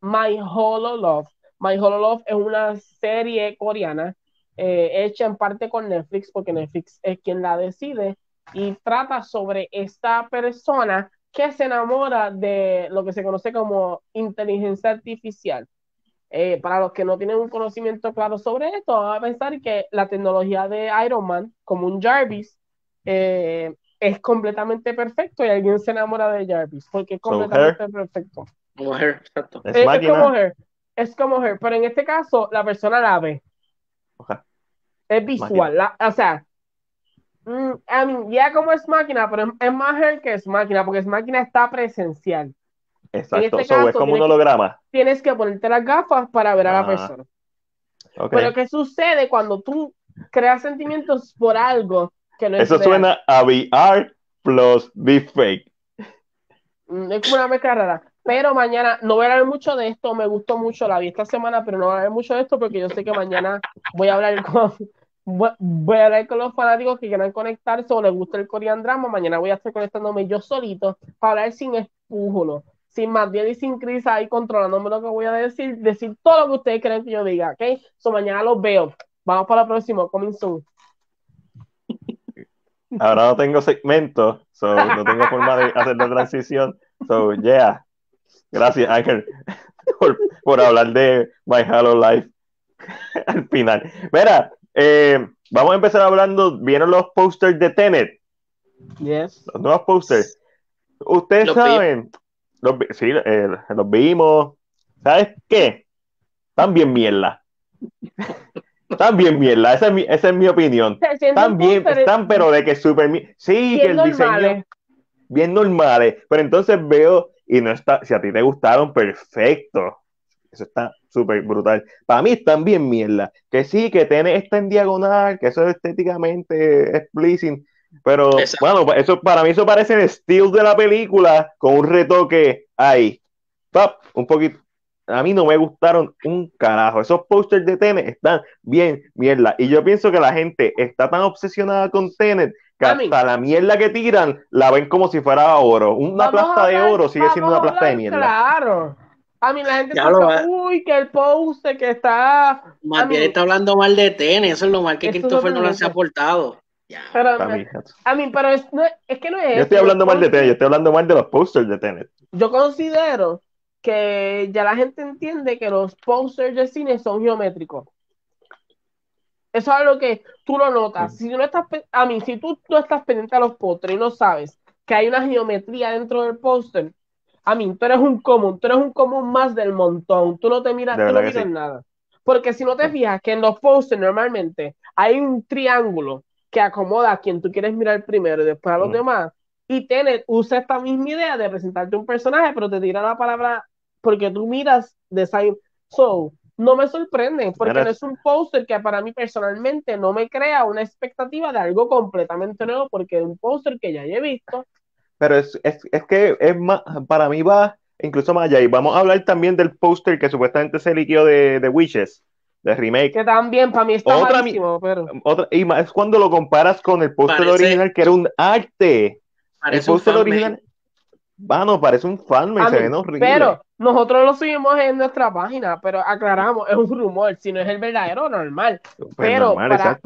My Holo Love. My Holo Love es una serie coreana eh, hecha en parte con Netflix, porque Netflix es quien la decide, y trata sobre esta persona que se enamora de lo que se conoce como inteligencia artificial. Eh, para los que no tienen un conocimiento claro sobre esto, van a pensar que la tecnología de Iron Man, como un Jarvis, eh, es completamente perfecto y alguien se enamora de Jarvis, porque es completamente perfecto. Como Her, exacto. Es, como Her, es como Her, pero en este caso la persona la ve. Es visual, o sea, mm, ya como es máquina, pero es, más Her que es máquina, porque es máquina está presencial. Exacto, este es como un holograma. Tienes que ponerte las gafas para ver a la persona. Pero ¿qué sucede cuando tú creas sentimientos por algo que no es Eso suena a VR plus deepfake. Mm, es como una mezcla rara. Pero mañana no voy a hablar mucho de esto, me gustó mucho, la vi esta semana, pero no voy a hablar mucho de esto porque yo sé que mañana voy a hablar con, voy a hablar con los fanáticos que quieran conectarse o les gusta el Korean Drama. Mañana voy a estar conectándome yo solito para hablar sin espújulo sin más bien y sin crisis ahí controlándome lo que voy a decir, decir todo lo que ustedes creen que yo diga, ¿ok? So mañana los veo. Vamos para la próxima, coming soon. Ahora no tengo segmento, so no tengo forma de hacer la transición. So, yeah. Gracias, Ángel, por, hablar de My Hello Life al final. Mira, eh, vamos a empezar hablando. ¿Vieron los posters de Tenet? Yes. Los nuevos posters. Ustedes saben, los, sí, eh, los vimos. ¿Sabes qué? Bien mierda. Están bien mierda, esa es mi, esa es mi opinión. Están bien, están pero de que súper... Sí, que el diseño... Bien normales, pero entonces veo y no está... Si a ti te gustaron, perfecto. Eso está súper brutal. Para mí están bien mierda. Que sí, que tiene esta en diagonal, que eso estéticamente es pleasing, pero bueno, eso para mí eso parece el estilo de la película con un retoque ahí. Pop, un poquito. A mí no me gustaron un carajo. Esos posters de Tenet están bien mierda. Y yo pienso que la gente está tan obsesionada con Tenet que hasta la mierda que tiran la ven como si fuera oro. Una plasta de oro sigue siendo una plasta de mierda. Claro. A mí la gente está uy, que el poste que está. Más bien está hablando mal de TN, eso es lo mal que Christopher Nolan se ha Pero, a mí, pero es, es que no es. Yo estoy hablando mal de TN, yo estoy hablando mal de los posters de TN. Yo considero que ya la gente entiende que los posters de cine son geométricos. Eso es algo que tú lo notas. Si no estás, a mí, si tú no estás pendiente a los pósteres y no sabes que hay una geometría dentro del póster, a mí, tú eres un común, tú eres un común más del montón. Tú no te miras, tú no miras nada. Porque si no te fijas que en los pósters normalmente hay un triángulo que acomoda a quien tú quieres mirar primero y después a los demás. Y Tenet usa esta misma idea de presentarte un personaje, pero te tira la palabra porque tú miras Design. So, no me sorprende, porque no es un póster que para mí personalmente no me crea una expectativa de algo completamente nuevo, porque es un póster que ya he visto. Pero es, es, es que es más, para mí va incluso más allá. Y vamos a hablar también del póster que supuestamente se liquió de, de Witches de remake. Que también para mí está otra, malísimo, pero... Otra, y más cuando lo comparas con el póster original, que era un arte. el póster original... Bueno, parece un fan, me se ve horrible. Pero nosotros lo subimos en nuestra página, pero aclaramos, es un rumor, si no es el verdadero, normal. Pues pero para,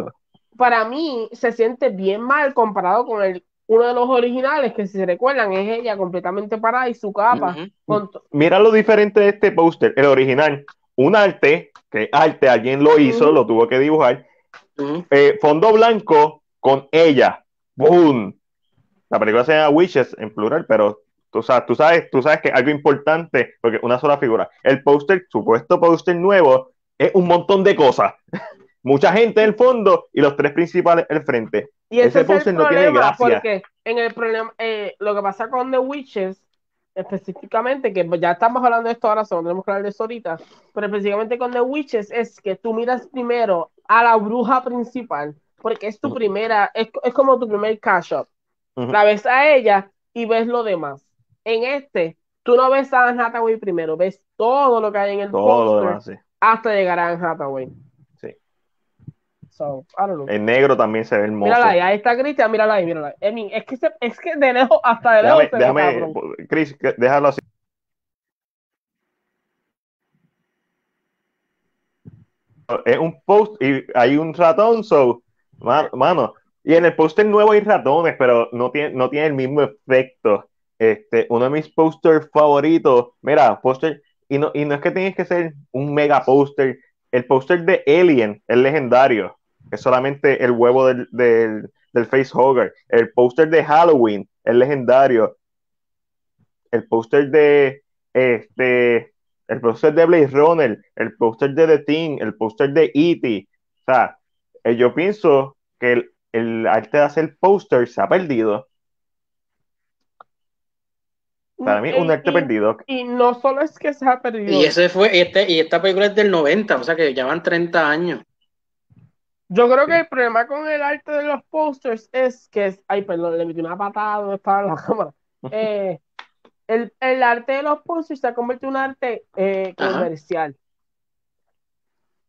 para mí se siente bien mal comparado con el uno de los originales, que si se recuerdan, es ella completamente parada y su capa. Mira lo diferente de este póster, el original, un arte que arte alguien lo hizo, lo tuvo que dibujar. Eh, fondo blanco con ella. ¡Boom! La película se llama Wishes en plural, pero tú sabes, tú sabes, tú sabes que algo importante, porque una sola figura. El póster, supuesto póster nuevo, es un montón de cosas. Mucha gente en el fondo y los tres principales el frente. Y ese, póster no tiene gracia. Porque en el problema, eh, lo que pasa con The Witches específicamente, que ya estamos hablando de esto ahora, solo tenemos que hablar de eso ahorita, pero específicamente con The Witches es que tú miras primero a la bruja principal, porque es tu primera, es, como tu primer cash up. La ves a ella y ves lo demás. En este, tú no ves a Anne Hathaway primero, ves todo lo que hay en el poster hasta llegar a Anne Hathaway. En negro también se ve hermoso. Mírala ahí, ahí está Cristian, mírala ahí, mírala ahí. es, que es que de lejos, hasta de lejos. Déjame, déjame Chris, déjalo así. Es un post y hay un ratón, so, mano, y en el póster nuevo hay ratones, pero no tiene, no tiene el mismo efecto. Este, uno de mis posters favoritos, mira, póster, y no, y no es que tienes que ser un mega póster, el póster de Alien es legendario es solamente el huevo del, del, del facehugger. El póster de Halloween es legendario. El póster de este el póster de Blaze Runner, el póster de The Thing, el póster de E.T. O sea, eh, yo pienso que el, el arte de hacer póster se ha perdido. Para mí, un arte perdido. Y no solo es que se ha perdido. Y ese fue, este, y esta película es del 90, o sea que ya van 30 años. Yo creo que el problema con el arte de los posters es que, ay, perdón, le metí una patada donde estaba la cámara. Eh, el, el, arte de los posters se ha convertido en un arte eh, comercial.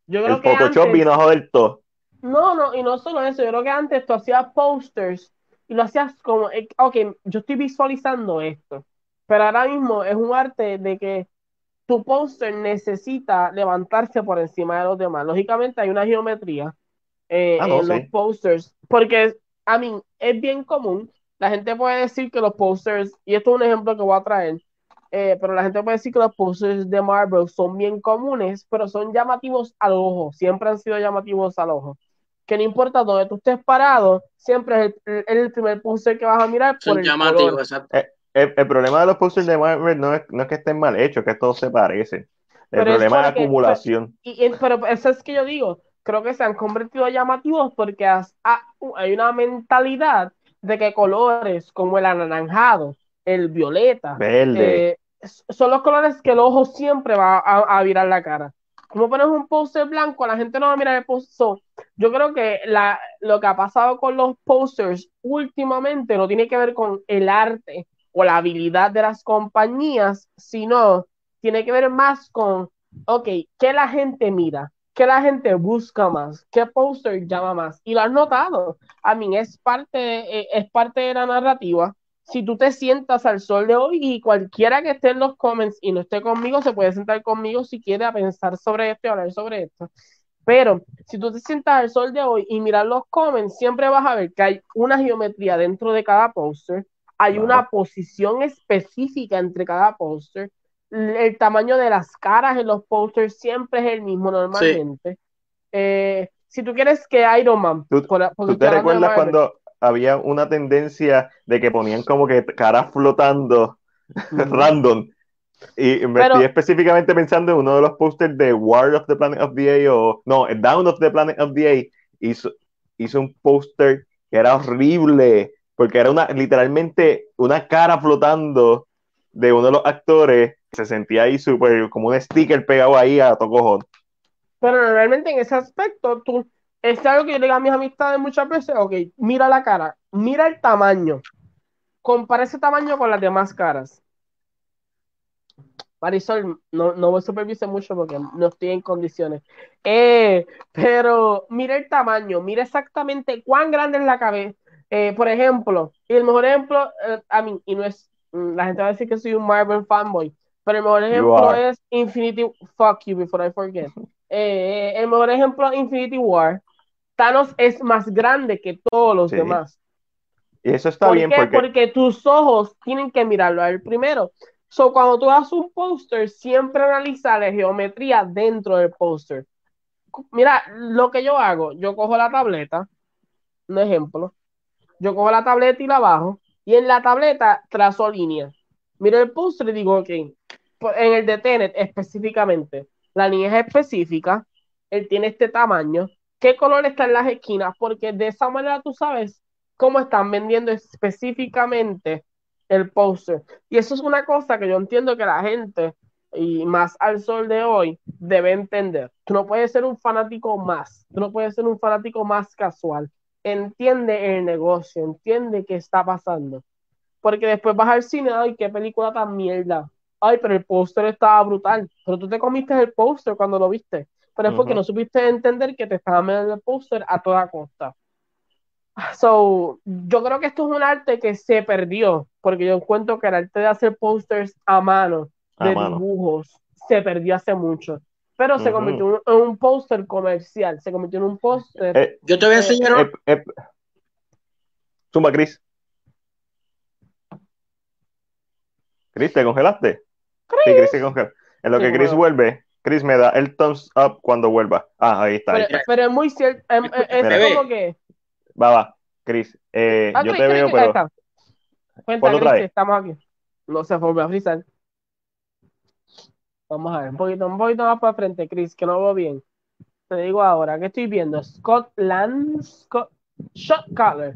Yo creo el que Photoshop antes, vino a joder todo. No, no, y no solo eso, yo creo que antes tú hacías posters y lo hacías como, eh, ok, yo estoy visualizando esto, pero ahora mismo es un arte de que tu póster necesita levantarse por encima de los demás. Lógicamente hay una geometría eh, ah, en los posters, porque a mí es bien común. La gente puede decir que los posters, y esto es un ejemplo que voy a traer, eh, pero la gente puede decir que los posters de Marvel son bien comunes, pero son llamativos al ojo, siempre han sido llamativos al ojo. Que no importa dónde tú estés parado, siempre es el, el primer poster que vas a mirar. Por eh, el, el, problema de los posters de Marvel no es, no es que estén mal hechos, que todos se parecen. El problema es, la acumulación. y, pero eso es que yo digo, creo que se han convertido llamativos porque hay una mentalidad de que colores como el anaranjado, el violeta, Verde. Eh, son los colores que el ojo siempre va a, virar la cara. Como pones un póster blanco, la gente no va a mirar el póster. yo creo que la, lo que ha pasado con los posters últimamente no tiene que ver con el arte o la habilidad de las compañías, sino tiene que ver más con, ok, ¿qué la gente mira? ¿Qué la gente busca más? ¿Qué póster llama más? Y lo has notado. A mí es parte, eh, es parte de la narrativa. Si tú te sientas al sol de hoy y cualquiera que esté en los comments y no esté conmigo, se puede sentar conmigo si quiere a pensar sobre esto y hablar sobre esto. Pero si tú te sientas al sol de hoy y miras los comments, siempre vas a ver que hay una geometría dentro de cada póster, hay una posición específica entre cada póster, el tamaño de las caras en los posters siempre es el mismo normalmente. Eh, si tú quieres que Iron Man... ¿Tú, te recuerdas cuando había una tendencia de que ponían como que caras flotando random? Y me estoy específicamente pensando en uno de los posters de War of the Planet of the A o no, Down of the Planet of the A hizo, hizo un póster que era horrible porque era una literalmente una cara flotando de uno de los actores se sentía ahí súper como un sticker pegado ahí a todo cojón. Pero normalmente en ese aspecto, tú, es algo que yo le digo a mis amistades muchas veces, ok, mira la cara, mira el tamaño, compara ese tamaño con las demás caras. Marisol, no, no me supervise mucho porque no estoy en condiciones. Eh, pero mira el tamaño, mira exactamente cuán grande es la cabeza. Eh, por ejemplo, y el mejor ejemplo, eh, a mí, y no es, mm, la gente va a decir que soy un Marvel fanboy, pero el mejor ejemplo es Infinity. Fuck you before I forget. Eh, el mejor ejemplo es Infinity War. Thanos es más grande que todos los demás. Y eso está bien porque... porque tus ojos tienen que mirarlo a él primero. So, cuando tú haces un póster, siempre analiza la geometría dentro del póster. Mira, lo que yo hago, yo cojo la tableta, un ejemplo, yo cojo la tableta y la bajo, y en la tableta trazo líneas. Miro el póster y digo, ok, en el de Tenet específicamente, la línea es específica, él tiene este tamaño, qué color está en las esquinas, porque de esa manera tú sabes cómo están vendiendo específicamente el póster. Y eso es una cosa que yo entiendo que la gente, y más al sol de hoy, debe entender. Tú no puedes ser un fanático más, tú no puedes ser un fanático más casual. Entiende el negocio, entiende qué está pasando. Porque después vas al cine, ay, qué película tan mierda ay, pero el póster estaba brutal, pero tú te comiste el póster cuando lo viste, pero es porque no supiste entender que te estaba metiendo el póster a toda costa. So, yo creo que esto es un arte que se perdió, porque yo encuentro que el arte de hacer pósters a mano, de dibujos, se perdió hace mucho. Pero se convirtió en un póster comercial, se convirtió en un póster. Eh, yo te voy a enseñar. Eh, Zumba, Chris. Chris, ¿te congelaste? Sí, Chris se congela. En lo que Chris vuelve, Chris me da el thumbs up cuando vuelva. Ah, ahí está. Pero, es muy cierto. Em, eh, es, como que. Va, va. Chris, eh, ah, yo te veo, pero. Cuenta, Chris, estamos aquí. No se vuelve a frizar. Vamos a ver, un poquito, un poquito más para frente, Chris, que no veo bien. Te digo ahora, ¿qué estoy viendo? Scotland, Scott, Shot Color,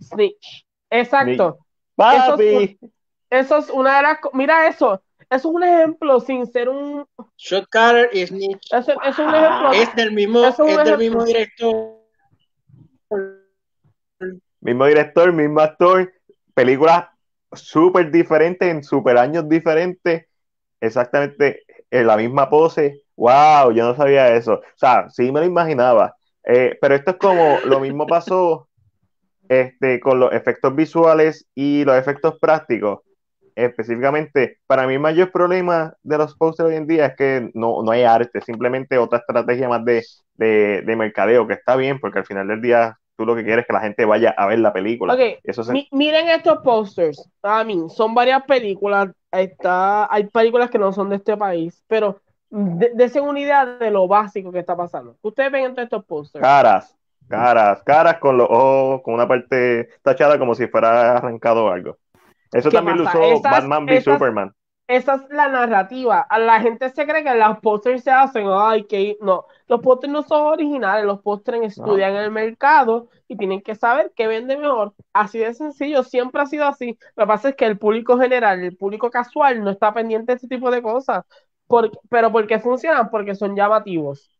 Snitch. Exacto. Papi. Eso es una de las. Mira eso. Eso es un ejemplo sin ser un. Shot Carter y Snitch. Eso, es un ejemplo. Es del mismo, es, del mismo director. Mismo director, mismo actor. Películas súper diferentes, en súper años diferentes. Exactamente en la misma pose. ¡Wow! Yo no sabía eso. O sea, sí me lo imaginaba. Eh, pero esto es como lo mismo pasó este, con los efectos visuales y los efectos prácticos específicamente, para mí el mayor problema de los posters hoy en día es que no, no hay arte, simplemente otra estrategia más de, de, mercadeo, que está bien, porque al final del día tú lo que quieres es que la gente vaya a ver la película. Eso miren estos posters, a mí, son varias películas, está, hay películas que no son de este país, pero de, una idea de lo básico que está pasando. Ustedes ven entre estos posters. Caras, caras, caras con los ojos, con una parte tachada como si fuera arrancado algo. Eso también lo usó Batman v Superman. Esa es la narrativa. La gente se cree que los pósters se hacen, ay, que no. Los pósters no son originales, los pósters estudian el mercado y tienen que saber qué vende mejor. Así de sencillo, siempre ha sido así. Lo que pasa es que el público general, el público casual, no está pendiente de ese tipo de cosas. pero ¿por qué funcionan? Porque son llamativos.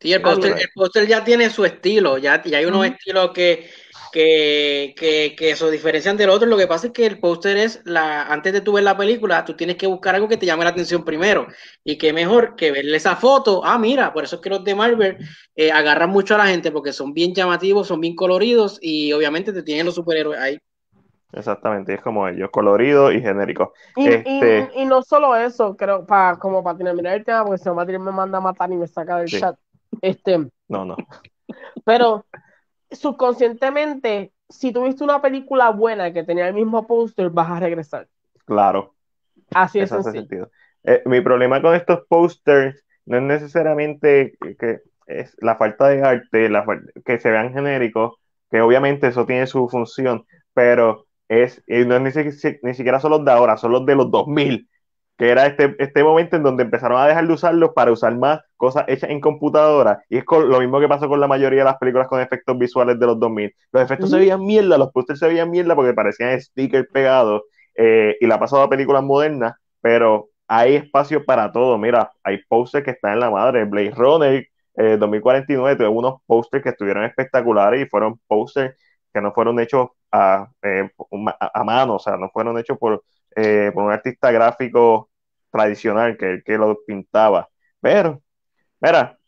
Sí, el póster ya tiene su estilo, ya, ya hay unos estilos que, que, que, que se diferencian del otro. Lo que pasa es que el póster es la, antes de tú ver la película, tú tienes que buscar algo que te llame la atención primero. Y qué mejor que verle esa foto. Ah, mira, por eso es que los de Marvel eh, agarran mucho a la gente porque son bien llamativos, son bien coloridos y obviamente te tienen los superhéroes ahí. Exactamente, es como ellos, colorido y genérico. Y, este... y, no solo eso, creo, para como para terminar el tema, porque si no Matilde me manda a matar y me saca del chat. Este, no, no. Pero subconscientemente, si tuviste una película buena que tenía el mismo póster, vas a regresar. Claro. Así es sentido. Eh, mi problema con estos pósters no es necesariamente que es la falta de arte, la, que se vean genéricos, que obviamente eso tiene su función, pero es, no es ni, ni, siquiera son los de ahora, son los de los 2000 que era este, este momento en donde empezaron a dejar de usarlos para usar más cosas hechas en computadora. Y es lo mismo que pasó con la mayoría de las películas con efectos visuales de los 2000. Los efectos se veían mierda, los pósters se veían mierda porque parecían stickers pegados. Eh, y la ha pasado a películas modernas, pero hay espacio para todo. Mira, hay posters que están en la madre. Blade Runner eh, 2049 tuvo unos posters que estuvieron espectaculares y fueron posters que no fueron hechos a, eh, a, mano, o sea, no fueron hechos por eh, por un artista gráfico tradicional que, que lo pintaba. Pero, mira,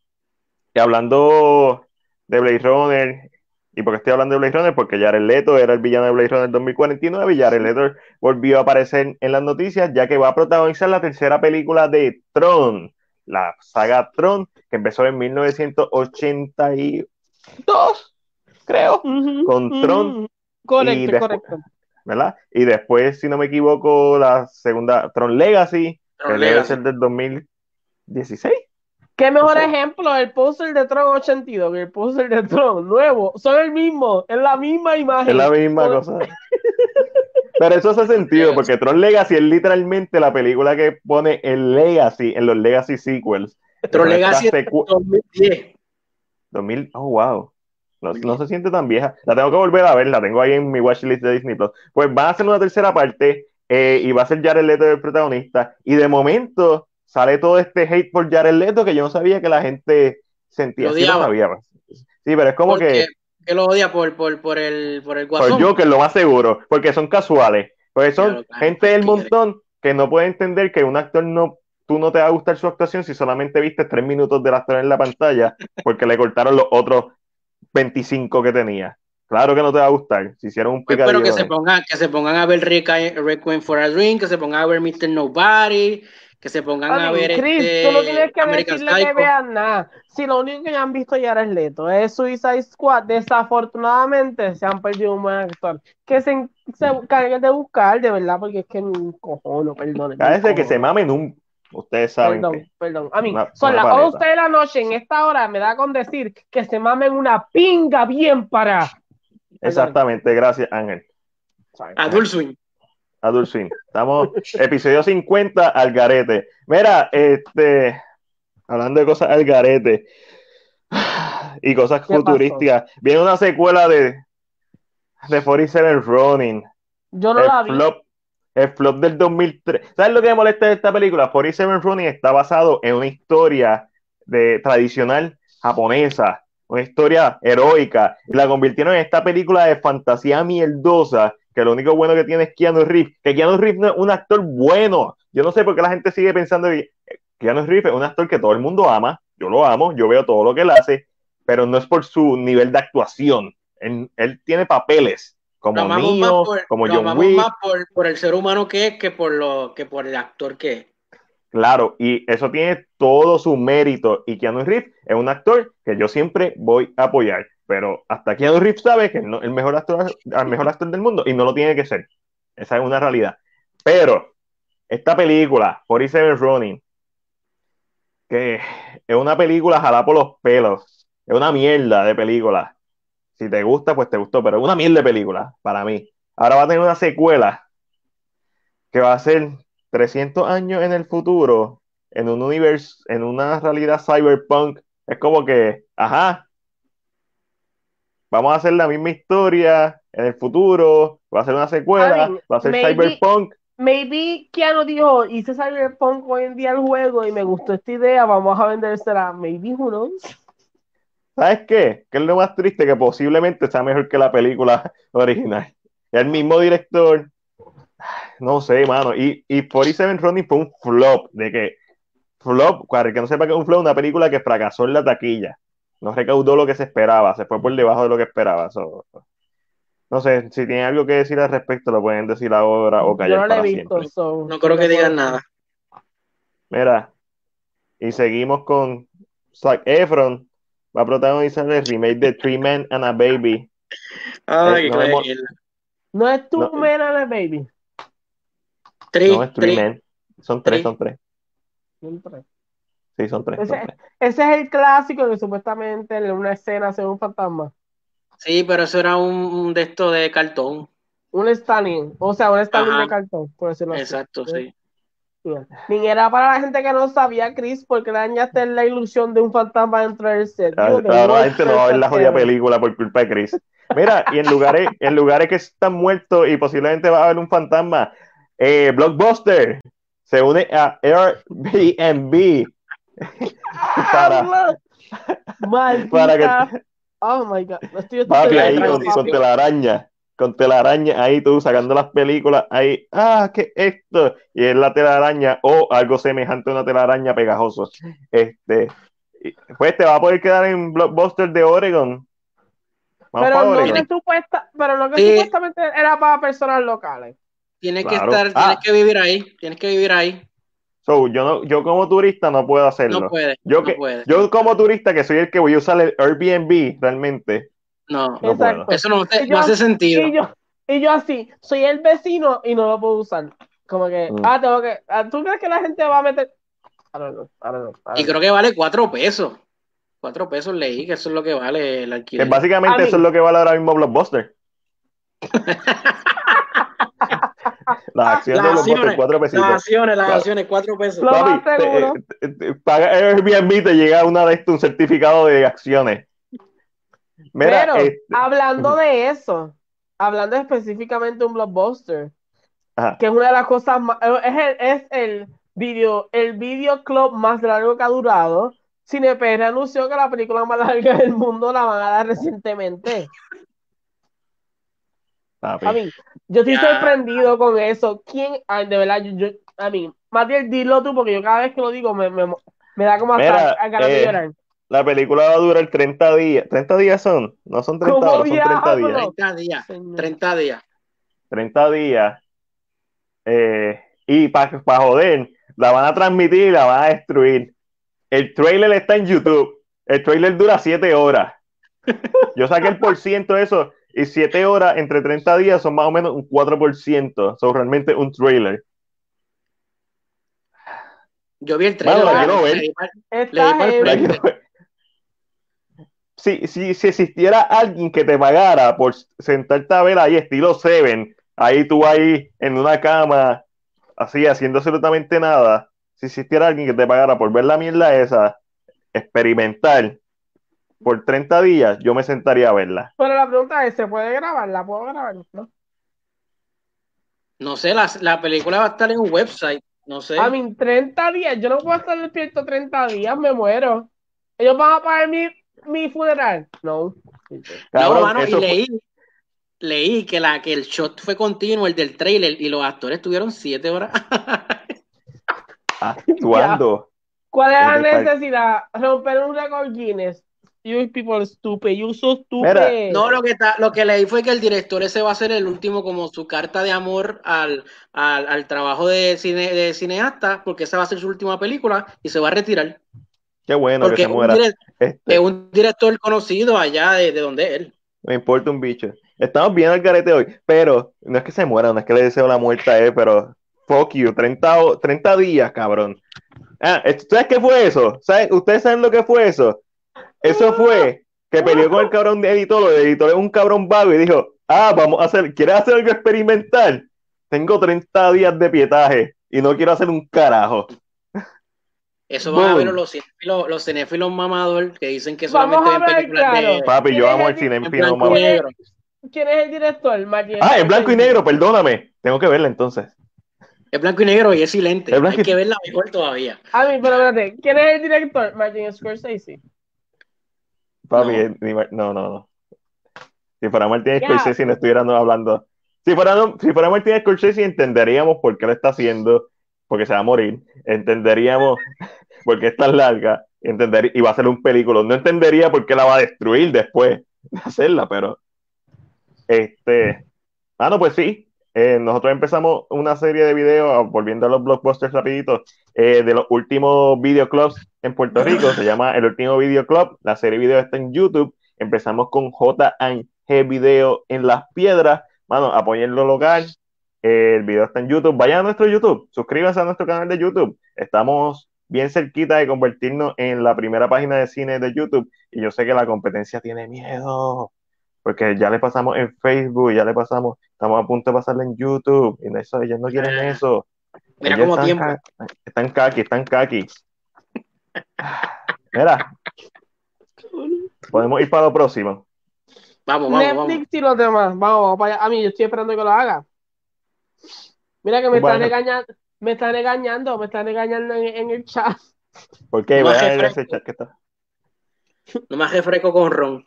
y hablando de Blade Runner, ¿y por qué estoy hablando de Blade Runner? Porque Jared Leto era el villano de Blade Runner 2049 y Jared Leto volvió a aparecer en las noticias ya que va a protagonizar la tercera película de Tron, la saga Tron, que empezó en 1982, creo, con Tron. Correcto, correcto. ¿Verdad? Y después, si no me equivoco, la segunda, Tron Legacy, que debe ser del 2016. ¿Qué mejor ejemplo? El póster de Tron 82 que el póster de Tron nuevo. Son el mismo, es la misma imagen. Es la misma cosa. Pero eso hace sentido, porque Tron Legacy es literalmente la película que pone el Legacy en los Legacy sequels. Tron Legacy es 2010. 2000, oh, wow. No, se siente tan vieja. La tengo que volver a ver, la tengo ahí en mi watchlist de Disney Plus. Pues van a hacer una tercera parte eh, y va a ser Jared Leto el protagonista. Y de momento sale todo este hate por Jared Leto que yo no sabía que la gente sentía. Sí, sí, pero es como que. Que lo odia por, por, por el, por el guasón. Por lo más seguro, porque son casuales. Porque son gente del montón que no puede entender que un actor no tú no te va a gustar su actuación si solamente viste tres minutos del actor en la pantalla porque le cortaron los otros 25 que tenía. Claro que no te va a gustar. Si hicieron un picadillo. Pero que se pongan, que se pongan a ver Requiem for a Dream, que se pongan a ver Mr. Nobody, que se pongan a ver Chris, este, tú no tienes que decirle que vean nada. Si lo único que ya han visto ya es Leto, es Suicide Squad. Desafortunadamente se han perdido un buen actor. Que se, se de buscar, de verdad, porque es que un cojono, perdón. Parece que se mamen un Ustedes saben. Perdón, perdón. A mí, son las 11 de la noche en esta hora, me da con decir que se mamen una pinga bien para. Exactamente, gracias, Ángel. Adult Swing. Adult Swing. Estamos, episodio 50 al garete. Mira, este, hablando de cosas al garete y cosas futurísticas, viene una secuela de, de 47 Running. Yo no la vi el flop del 2003. ¿Sabes lo que me molesta de esta película? 47 Running está basado en una historia de, tradicional japonesa, una historia heroica, y la convirtieron en esta película de fantasía mierdosa, que lo único bueno que tiene es Keanu Reeves, que Keanu Reeves no es un actor bueno. Yo no sé por qué la gente sigue pensando que Keanu Reeves es un actor que todo el mundo ama, yo lo amo, yo veo todo lo que él hace, pero no es por su nivel de actuación. él tiene papeles como mío, como John Wick. más por, el ser humano que es que por, lo, que por el actor que es. Claro, y eso tiene todo su mérito. Y Keanu Reeves es un actor que yo siempre voy a apoyar. Pero hasta Keanu Reeves sabe que es el mejor actor, el mejor actor del mundo y no lo tiene que ser. Esa es una realidad. Pero esta película, 47 Running, que es una película jalada por los pelos, es una mierda de película si te gusta, pues te gustó, pero es una mierda de película para mí. Ahora va a tener una secuela que va a ser 300 años en el futuro, en un universo, en una realidad cyberpunk. Es como que, ajá, vamos a hacer la misma historia en el futuro, va a ser una secuela, va a ser cyberpunk. Maybe Keanu dijo, hice cyberpunk hoy en día el juego y me gustó esta idea, vamos a vendérsela. Maybe, who knows? ¿Sabes qué? Que es lo más triste que posiblemente sea mejor que la película original. El mismo director, no sé, mano. Y, y 47 Running fue un flop, de que flop, para que no sepa que es un flop, una película que fracasó en la taquilla. No recaudó lo que se esperaba, se fue por debajo de lo que esperaba. no sé, si tienen algo que decir al respecto, lo pueden decir ahora o callar Yo no para he visto, siempre. so, No creo que digan nada. Mira, y seguimos con Zac Efron. Va a protagonizar el remake de Three Men and a Baby. Ay, Eh, no hemos- es tu No. mena de baby. Tri, No es Three. Men. Son tres, Three. son tres. Sí, son tres. son Ese, tres. ese es el clásico que supuestamente en una escena se ve un fantasma. Sí, pero eso era un, un de esto de cartón. Un Stalin, o sea, un Stalin Ajá. de cartón, por decirlo así. Exacto, sí. Ni era para la gente que no sabía, Chris, porque le dañaste la ilusión de un fantasma dentro del set. Ahora la gente no va a ver la jodida película por culpa de Chris. Mira, y en lugares, en lugares que están muertos y posiblemente va a haber un fantasma, eh, Blockbuster se une a Airbnb para, para que Oh my god. Estoy, estoy papi ahí con, con telaraña, con telaraña ahí tú sacando las películas ahí, ah, ¿qué es esto? Y es la telaraña o algo semejante a una telaraña pegajoso. Este, pues te va a poder quedar en Blockbuster de Oregon. Vamos Pero Oregon. que supuesta, pero no que Sí. supuestamente era para personas locales. Tienes que estar, Ah. tienes que vivir ahí, tienes que vivir ahí. So, yo, no, yo como turista no puedo hacerlo. No puede, yo, no que, puede. yo como turista que soy el que voy a usar el Airbnb realmente, No, no Exacto. puedo. eso no, te- no hace sentido. Y yo, y yo así, soy el vecino y no lo puedo usar. Como que, Mm. ah, tengo que, ah, ¿tú crees que la gente va a meter? I don't know, I don't know, I don't Y know. creo que vale cuatro pesos. Cuatro pesos leí que eso es lo que vale el Que alquiler. básicamente eso es lo que vale ahora mismo Blockbuster. Las acciones de Las Blockbuster, acciones, cuatro Las pesitos. acciones, las Claro. acciones, cuatro pesos. Lo Papi, más seguro. te- te- paga Airbnb te llega una de estos, un certificado de acciones. Mira, Pero, este, hablando de eso, hablando específicamente de un blockbuster, ajá. que es una de las cosas más, es el, es el video, el video club más largo que ha durado. CinePR anunció que la película más larga del mundo la van a dar recientemente. Papi. A mí, yo estoy Ya. sorprendido con eso. ¿Quién? Ay, de verdad, yo, yo- a mí, Matiel, dilo tú, porque yo cada vez que lo digo me, me, me da como hasta Mira, a ganas de eh, llorar. La película va a durar 30 días. ¿30 días son? No son 30 ¿Cómo horas, son 30 diablos? días. 30 días, Señor. 30 días. 30 días. eh, y para joder, la van a transmitir y la van a destruir. El trailer está en YouTube. El trailer dura 7 horas. Yo saqué el por ciento de eso. Y 7 horas entre 30 días son más o menos un 4%. Son realmente un trailer. Yo vi el trailer. Mano, la quiero ver. le di par- Está. La frente. quiero ver. Si, si, si existiera alguien que te pagara por sentarte a ver ahí, estilo Seven, ahí tú ahí en una cama, así haciendo absolutamente nada, si existiera alguien que te pagara por ver la mierda esa, experimental, por 30 días, yo me sentaría a verla. Pero la pregunta es, ¿se puede grabar? ¿La puedo grabar? ¿No? No sé, la, la película va a estar en un website. No sé. A mí, 30 días, yo no puedo estar despierto 30 días, me muero. ¿Ellos van a pagar mi, mi funeral? No. no, mano, y fue- leí, leí que, la, que el shot fue continuo, el del trailer, y los actores tuvieron siete horas. actuando. ¿Cuál es la necesidad? Romper un récord Guinness. You people stupid, you so stupid. Mira, No, lo que está, lo que leí fue que el director ese va a ser el último como su carta de amor al, al, al trabajo de cine, de cineasta, porque esa va a ser su última película y se va a retirar. Qué bueno Porque que se muera. direct- Este, es un director conocido allá de, de donde él. me importa un bicho. Estamos bien al garete hoy, pero no es que se muera, no es que le deseo la muerte a él, pero fuck you, 30, o- 30 días, cabrón. Ah, ¿sabes qué fue eso? ¿Sabes? ¿Ustedes saben lo que fue eso? Eso fue que peleó con el cabrón de editor, el editor es un cabrón vago y dijo, ah, vamos a hacer, ¿quieres hacer algo experimental? Tengo 30 días de pietaje y no quiero hacer un carajo. Eso van a Boom. ver los cinéfilos, los cinéfilos mamador que dicen que solamente a ven películas de claro. Papi, ¿Quién yo amo el el cine en en fino, blanco y mamá. negro. ¿Quién es el director? Martin Ah, en blanco y negro, perdóname. Tengo que verla entonces. Es blanco y negro y es silente. Es blanco Hay que verla mejor todavía. A mí, pero espérate, ¿quién es el director? Martin Scorsese. Papi, no, no, no. Si fuera Martínez Scorsese no estuviéramos hablando. Si fuera, si fuera Scorsese entenderíamos por qué lo está haciendo, porque se va a morir. Entenderíamos por qué es tan larga. Entender, y va a ser un película. No entendería por qué la va a destruir después de hacerla, pero. Este. Ah, no, pues sí. Eh, nosotros empezamos una serie de videos, volviendo a los blockbusters rapiditos, eh, de los últimos videoclubs en Puerto Rico. Se llama El Último Video Club. La serie de videos está en YouTube. Empezamos con J&G Video en las Piedras. Mano, apoyen lo local. El video está en YouTube. Vayan a nuestro YouTube. Suscríbanse a nuestro canal de YouTube. Estamos bien cerquita de convertirnos en la primera página de cine de YouTube. Y yo sé que la competencia tiene miedo. Porque ya le pasamos en Facebook, ya le pasamos, estamos a punto de pasarle en YouTube. Y eso, ellos no quieren eso. Mira cómo tiempo. están kaki, están kaki. Mira. Podemos ir para lo próximo. Vamos, vamos. Netflix y los demás. Vamos, vamos para allá. A mí, yo estoy esperando que lo haga. Mira que me están regañando, me están regañando, me están regañando en, el chat. ¿Por qué? No a ese chat que está. No me refresco con ron.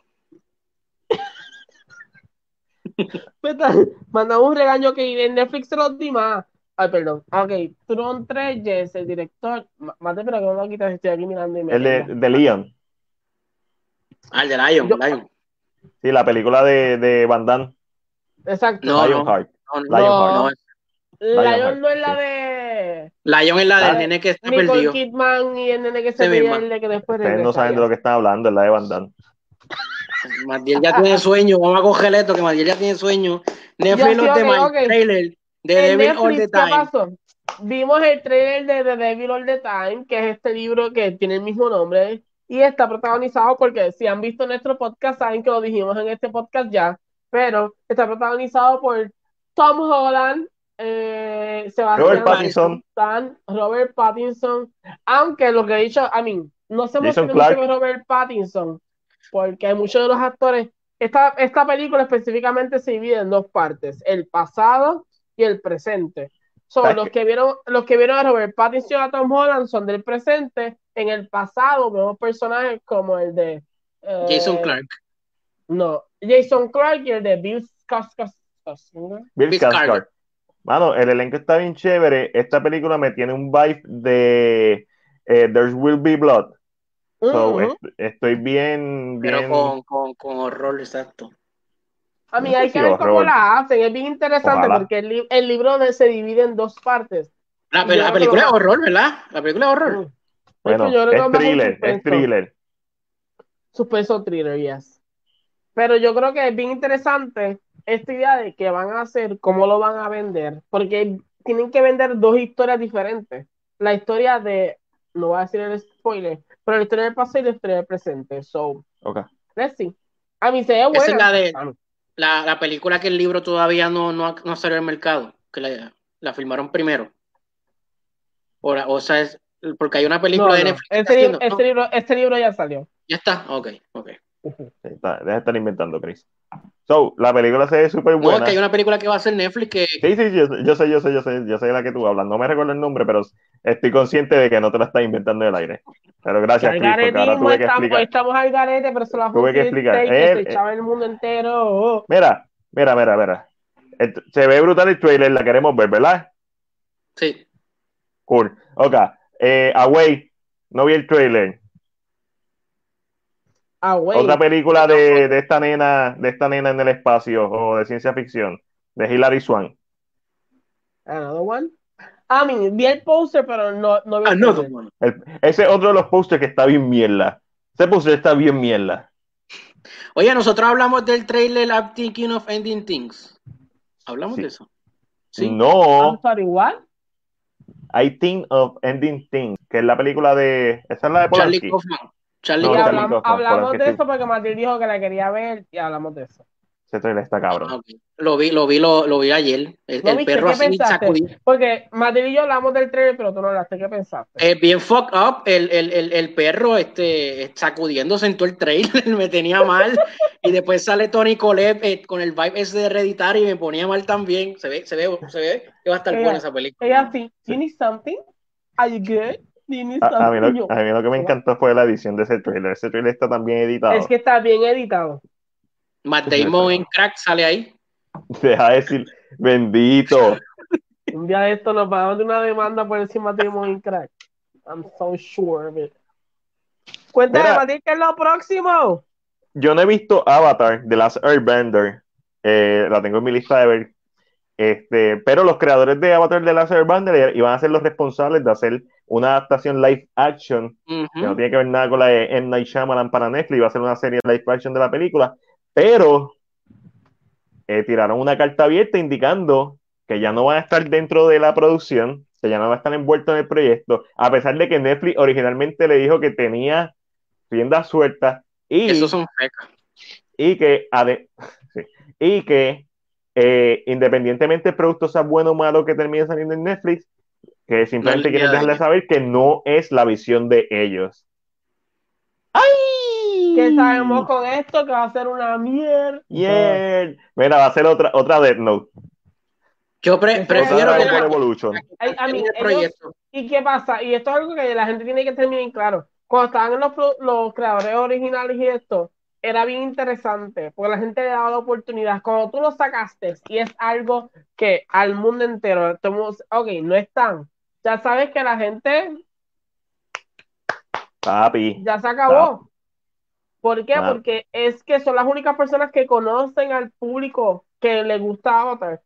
me están mandando un regaño que en Netflix se los di más. Ay, perdón. Ok, Tron 3, Jess, el director. Mate, pero que no lo quitas, estoy aquí mirando. Y me el de, de, Leon. Ah, el de Lion, Lion. Sí, la película de, de Van Damme. Exacto. No, Lionheart. No, no, Lionheart. No, Lion no es la de. Lion es la del nene que está Nicole perdido. Kidman y el nene que se pierde, que después Ustedes no saben de lo que están hablando, es la de Van Damme. Matiel ya tiene sueño, vamos a coger esto, que Matiel ya tiene sueño. Netflix los okay, okay. trailer de Devil All the Time. Pasó? Vimos el trailer de The Devil All the Time, que es este libro que tiene el mismo nombre y está protagonizado porque si han visto nuestro podcast saben que lo dijimos en este podcast ya, pero está protagonizado por Tom Holland, eh, Sebastián Robert Pattinson. Robert Pattinson, aunque lo que he dicho, a mí, no se mucho Robert Pattinson, porque muchos de los actores, esta, esta película específicamente se divide en dos partes, el pasado y el presente. Son los que vieron, los que vieron a Robert Pattinson y a Tom Holland son del presente. En el pasado vemos personajes como el de eh, Jason Clark. No, Jason Clark y el de Bill Skarsgård. Bill Skarsgård. Mano, el elenco está bien chévere. Esta película me tiene un vibe de eh, There Will Be Blood. estoy bien, bien... Pero con, con, con horror, exacto. A mí hay que ver cómo la hacen, es bien interesante porque el, el, libro se divide en dos partes. La, la película es horror, ¿verdad? La película es horror. Bueno, es, thriller, es thriller. Suspenso thriller, yes. Pero yo creo que es bien interesante esta idea de que van a hacer, cómo lo van a vender, porque tienen que vender dos historias diferentes. La historia de, no voy a decir el spoiler, pero la historia del pasado y la historia del presente. So, okay. let's see. A mí se ve buena. Esa es la de, la, la, película que el libro todavía no, no, no salió al mercado, que la, la filmaron primero. O, o sea, es, porque hay una película de Netflix. Este, haciendo, este, libro, este libro ya salió. Ya está, ok, ok. Está, deja de estar inventando, Chris. So, la película se ve súper buena. No, es que hay una película que va a ser Netflix que. Sí, sí, yo, yo, sé, yo sé, yo sé, yo sé de la que tú hablas. No me recuerdo el nombre, pero estoy consciente de que no te la estás inventando del aire. Pero gracias, Chris, porque ahora tuve que explicar. Estamos al garete, pero se la tuve que explicar. Eh, eh, el mundo entero. Mira, mira, mira, mira. Se ve brutal el trailer, la queremos ver, ¿verdad? Sí. Cool. Ok. Eh, Away, no vi el trailer. Otra película de, de, esta nena, de esta nena en el espacio o de ciencia ficción, de Hilary Swan. Another one. I mean, vi el póster, pero no, no vi Another one. ese es otro de los posters que está bien mierda. Ese póster está bien mierda. Oye, nosotros hablamos del trailer I'm Thinking of Ending Things. ¿Hablamos de eso? Sí. No. igual? I Think of Ending Things, que es la película de. Esa es la de Polanski. Charlie Kaufman. Charlie no, hablamos, hablamos de eso porque Matilde dijo que la quería ver y hablamos de eso. Ese trailer está cabrón. Ah, lo vi, lo vi, lo, lo vi ayer. El, el perro así sacudido. Porque Matilde y yo hablamos del trailer, pero tú no hablaste. ¿Qué pensaste? Eh, bien fuck up. El, el, el, el, perro este, sacudiéndose en todo el trailer. me tenía mal. y después sale Tony Colette eh, con el vibe ese de hereditario y me ponía mal también. Se ve, se ve, se ve que va a estar buena esa película. Ella sí. You need something? Are you good? A, mí lo, que me encantó fue la edición de ese trailer. Ese trailer está tan bien editado. Es que está bien editado. Matt Damon en crack sale ahí. Deja de decir, bendito. Un día de esto nos pagamos de una demanda por encima de Damon en crack. I'm so sure of it. Cuéntame, ¿qué es lo próximo? Yo no he visto Avatar de las Airbender. Eh, la tengo en mi lista de ver. Este, pero los creadores de Avatar de Last Airbender iban a ser los responsables de hacer una adaptación live action que no tiene que ver nada con la de M. Night Shyamalan para Netflix, iba a ser una serie live action de la película, pero eh, tiraron una carta abierta indicando que ya no van a estar dentro de la producción, que ya no va a estar envuelto en el proyecto, a pesar de que Netflix originalmente le dijo que tenía rienda suelta y, Eso son fecas. y que, y que eh, independientemente el producto sea bueno o malo que termine saliendo en Netflix, que simplemente quieren dejarle saber que no es la visión de ellos. ¡Ay! Que sabemos con esto que va a ser una mierda. Yeah. Mira, va a ser otra, otra Death Note. Yo prefiero que Evolution. ¿Y qué pasa? Y esto es algo que la gente tiene que tener bien claro. Cuando estaban los, los creadores originales y esto, era bien interesante, porque la gente le daba la oportunidad. Cuando tú lo sacaste y es algo que al mundo entero, ok, no están. Ya sabes que la gente. Papi. Ya se acabó. ¿Por qué? Porque es que son las únicas personas que conocen al público que le gusta Avatar.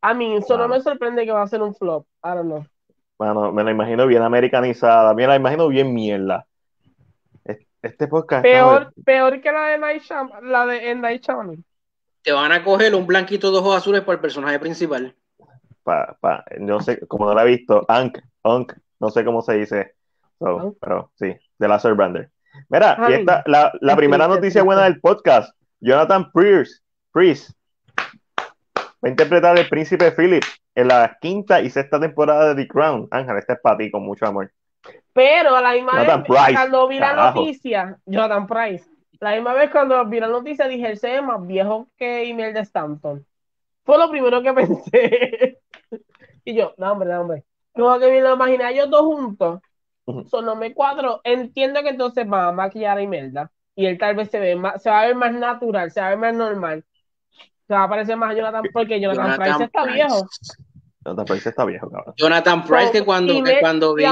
A mí, eso no me sorprende que va a ser un flop. I don't know. Bueno, me la imagino bien americanizada, me la imagino bien mierda. Este podcast. Peor, peor que la de Night Shyamalan, la de Night. Te van a coger un blanquito de ojos azules por el personaje principal. Pa, pa, no sé, como no la he visto, Ank, Ank, no sé cómo se dice. pero sí, de la Brander. Mira, y esta, la, la primera noticia buena del podcast, Jonathan Priest, Priest va a interpretar el príncipe Philip en la quinta y sexta temporada de The Crown. Ángel, este es para ti con mucho amor. Pero a la misma vez, cuando vi la noticia, Jonathan Price, la misma vez cuando vi la noticia dije, él se ve más viejo que Email de Stanton. Fue lo primero que pensé. Y yo, no, hombre, no, hombre. Como que me lo imaginé ellos dos juntos. Son no me cuadro. Entiendo que entonces va a maquillar a Imelda. Y él tal vez se ve más, se va a ver más natural, se va a ver más normal. Se va a parecer más a Jonathan, porque Jonathan, Price está viejo. Jonathan Price está viejo, cabrón. Jonathan Price, que cuando, que cuando vi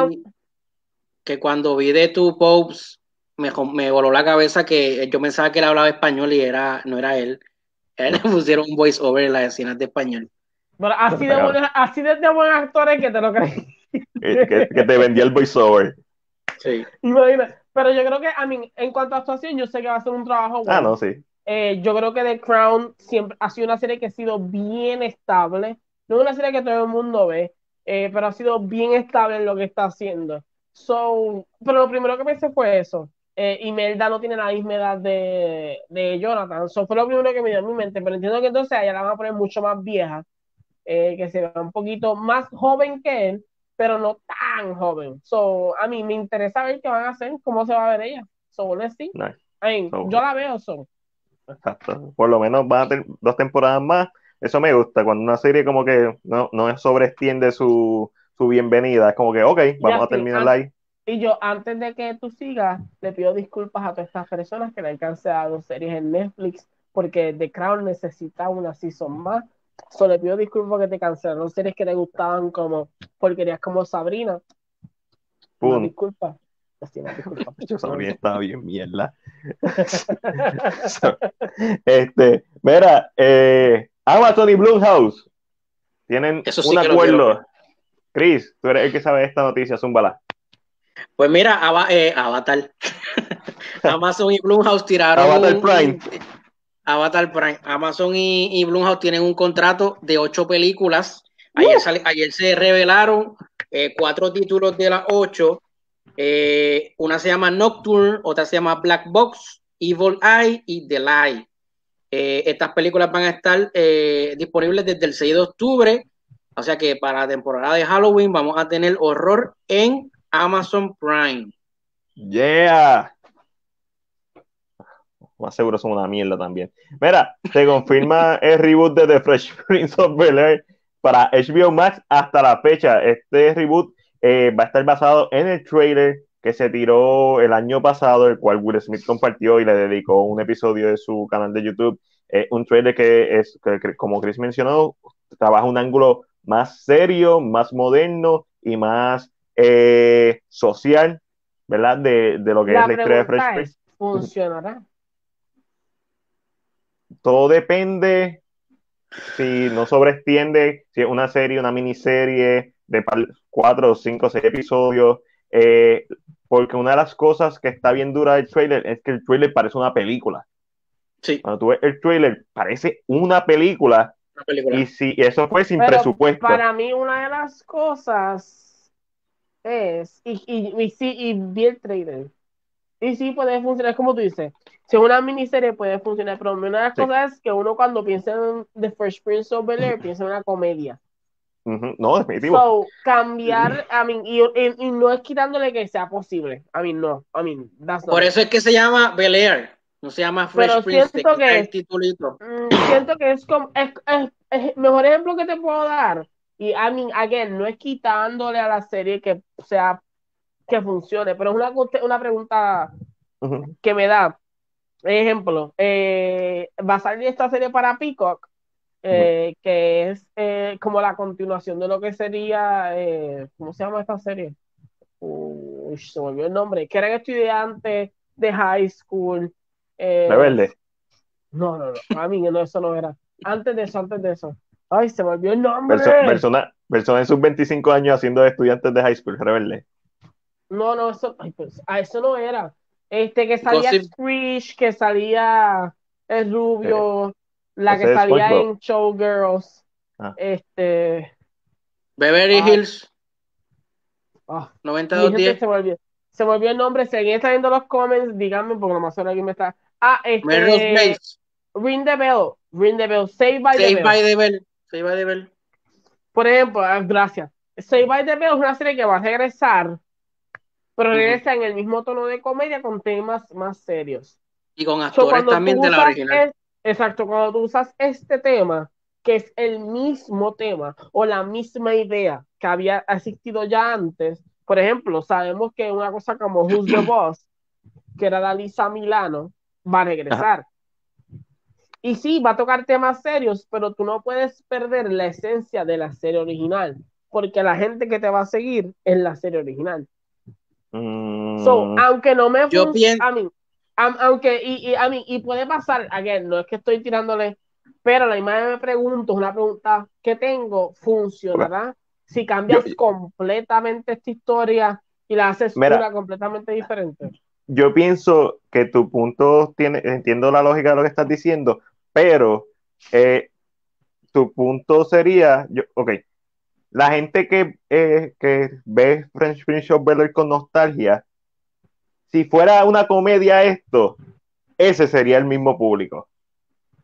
que cuando vi de tu Popes me, me, voló la cabeza que yo pensaba que él hablaba español y era, no era él. él le pusieron un voice over en las escenas de español. Pero así de, buenos, así de, buenos actores que te lo crees. Que, que, te vendía el voice over. Sí. Pero yo creo que, a mí, en cuanto a actuación, yo sé que va a ser un trabajo bueno. Ah, no, sí. Eh, yo creo que The Crown siempre ha sido una serie que ha sido bien estable. No es una serie que todo el mundo ve, eh, pero ha sido bien estable en lo que está haciendo. So, pero lo primero que pensé fue eso. Eh, Imelda no tiene la misma edad de, de Jonathan. Eso fue lo primero que me dio en mi mente. Pero entiendo que entonces a ella la van a poner mucho más vieja, eh, que se vea un poquito más joven que él, pero no tan joven. So, a mí me interesa ver qué van a hacer, cómo se va a ver ella. So, let's see. yo la veo, so. Exacto. Por lo menos van a tener dos temporadas más. Eso me gusta, cuando una serie como que no, no sobreextiende su, su bienvenida. Es como que, ok, vamos a terminar ahí. Y yo, antes de que tú sigas, le pido disculpas a todas estas personas que le han cancelado series en Netflix, porque The Crown necesita una season más. Solo le pido disculpas porque te cancelaron series que te gustaban como porquerías como Sabrina. Pum. disculpa. Yo Sabrina estaba bien mierda. este, mira, eh, Amazon y Blumhouse tienen un acuerdo. Chris, tú eres el que sabe esta noticia, zúmbala. Pues mira, eh, Avatar. Amazon y Blumhouse tiraron. Avatar Prime. Avatar Prime. Amazon y, y, Blumhouse tienen un contrato de ocho películas. Ayer, ayer se revelaron eh, cuatro títulos de las ocho. Eh, una se llama Nocturne, otra se llama Black Box, Evil Eye y The Lie. estas películas van a estar disponibles desde el 6 de octubre o sea que para la temporada de Halloween vamos a tener horror en Amazon Prime. Yeah. Más seguro son una mierda también. Mira, se confirma el reboot de The Fresh Prince of Bel Air para HBO Max hasta la fecha. Este reboot va a estar basado en el trailer que se tiró el año pasado, el cual Will Smith compartió y le dedicó un episodio de su canal de YouTube. un trailer que es, que, como Chris mencionó, trabaja un ángulo más serio, más moderno y más eh, social, ¿verdad? De, lo que es la historia de Fresh Prince. ¿Funcionará? Todo depende si no sobreextiende, si es una serie, una miniserie de cuatro, cinco, seis episodios. Eh, porque una de las cosas que está bien dura del trailer es que el trailer parece una película. Sí. Cuando tú ves el trailer, parece una película. Y si eso fue sin presupuesto. Para mí, una de las cosas es, y, y, y, sí, y vi el trailer. Y sí puede funcionar, como tú dices. Si es una miniserie puede funcionar, pero una de las cosas es que uno cuando piensa en The Fresh Prince of Bel Air piensa en una comedia. No, definitivo. So, cambiar, I mean, y, y, no es quitándole que sea posible. I mean, no. I mean, that's Por eso es que se llama Bel Air. No se llama Fresh Pero Prince. Siento que, es, mm, siento que es como. Es, es, mejor ejemplo que te puedo dar. Y, I mean, again, no es quitándole a la serie que sea que funcione, pero es una, una pregunta que me da. Ejemplo, eh, va a salir esta serie para Peacock, eh, que es eh, como la continuación de lo que sería, ¿cómo se llama esta serie? Uy, se me olvidó el nombre, que eran estudiantes de high school. Rebelde. No, no, no, a mí no, eso no era. Antes de eso, antes de eso. Ay, se me olvidó el nombre. persona, persona en sus 25 años haciendo estudiantes de high school, rebelde. No, no, eso, pues, a eso no era. Este, que salía Screech, que salía el rubio, la que salía en Showgirls. Ah. Este. Beverly Hills. Oh, 9210. Se volvió, se volvió el nombre. Está viendo los comments, díganme, porque nomás ahora aquí me está. Ah, este. Ring the Bell. Ring the Bell. Save by Save the by the Bell. Save by the Bell. Por ejemplo, ah, gracias. Save by the Bell es una serie que va a regresar pero regresa en el mismo tono de comedia con temas más serios. Y con actores también de la original. exacto, cuando tú usas este tema, que es el mismo tema o la misma idea que había asistido ya antes, por ejemplo, sabemos que una cosa como Who's the Boss, que era la Lisa Milano, va a regresar. Y sí, va a tocar temas serios, pero tú no puedes perder la esencia de la serie original, porque la gente que te va a seguir es la serie original. So, mm. aunque no me yo pienso, aunque y, y, a mí, y puede pasar, again, no es que estoy tirándole, pero la imagen me pregunto, una pregunta que tengo, ¿funcionará? Si cambias completamente esta historia y la haces una completamente diferente. Yo pienso que tu punto tiene, entiendo la lógica de lo que estás diciendo, pero eh, tu punto sería, yo, ok, la gente que, eh, que ve French Prince of Bel con nostalgia, si fuera una comedia esto, ese sería el mismo público.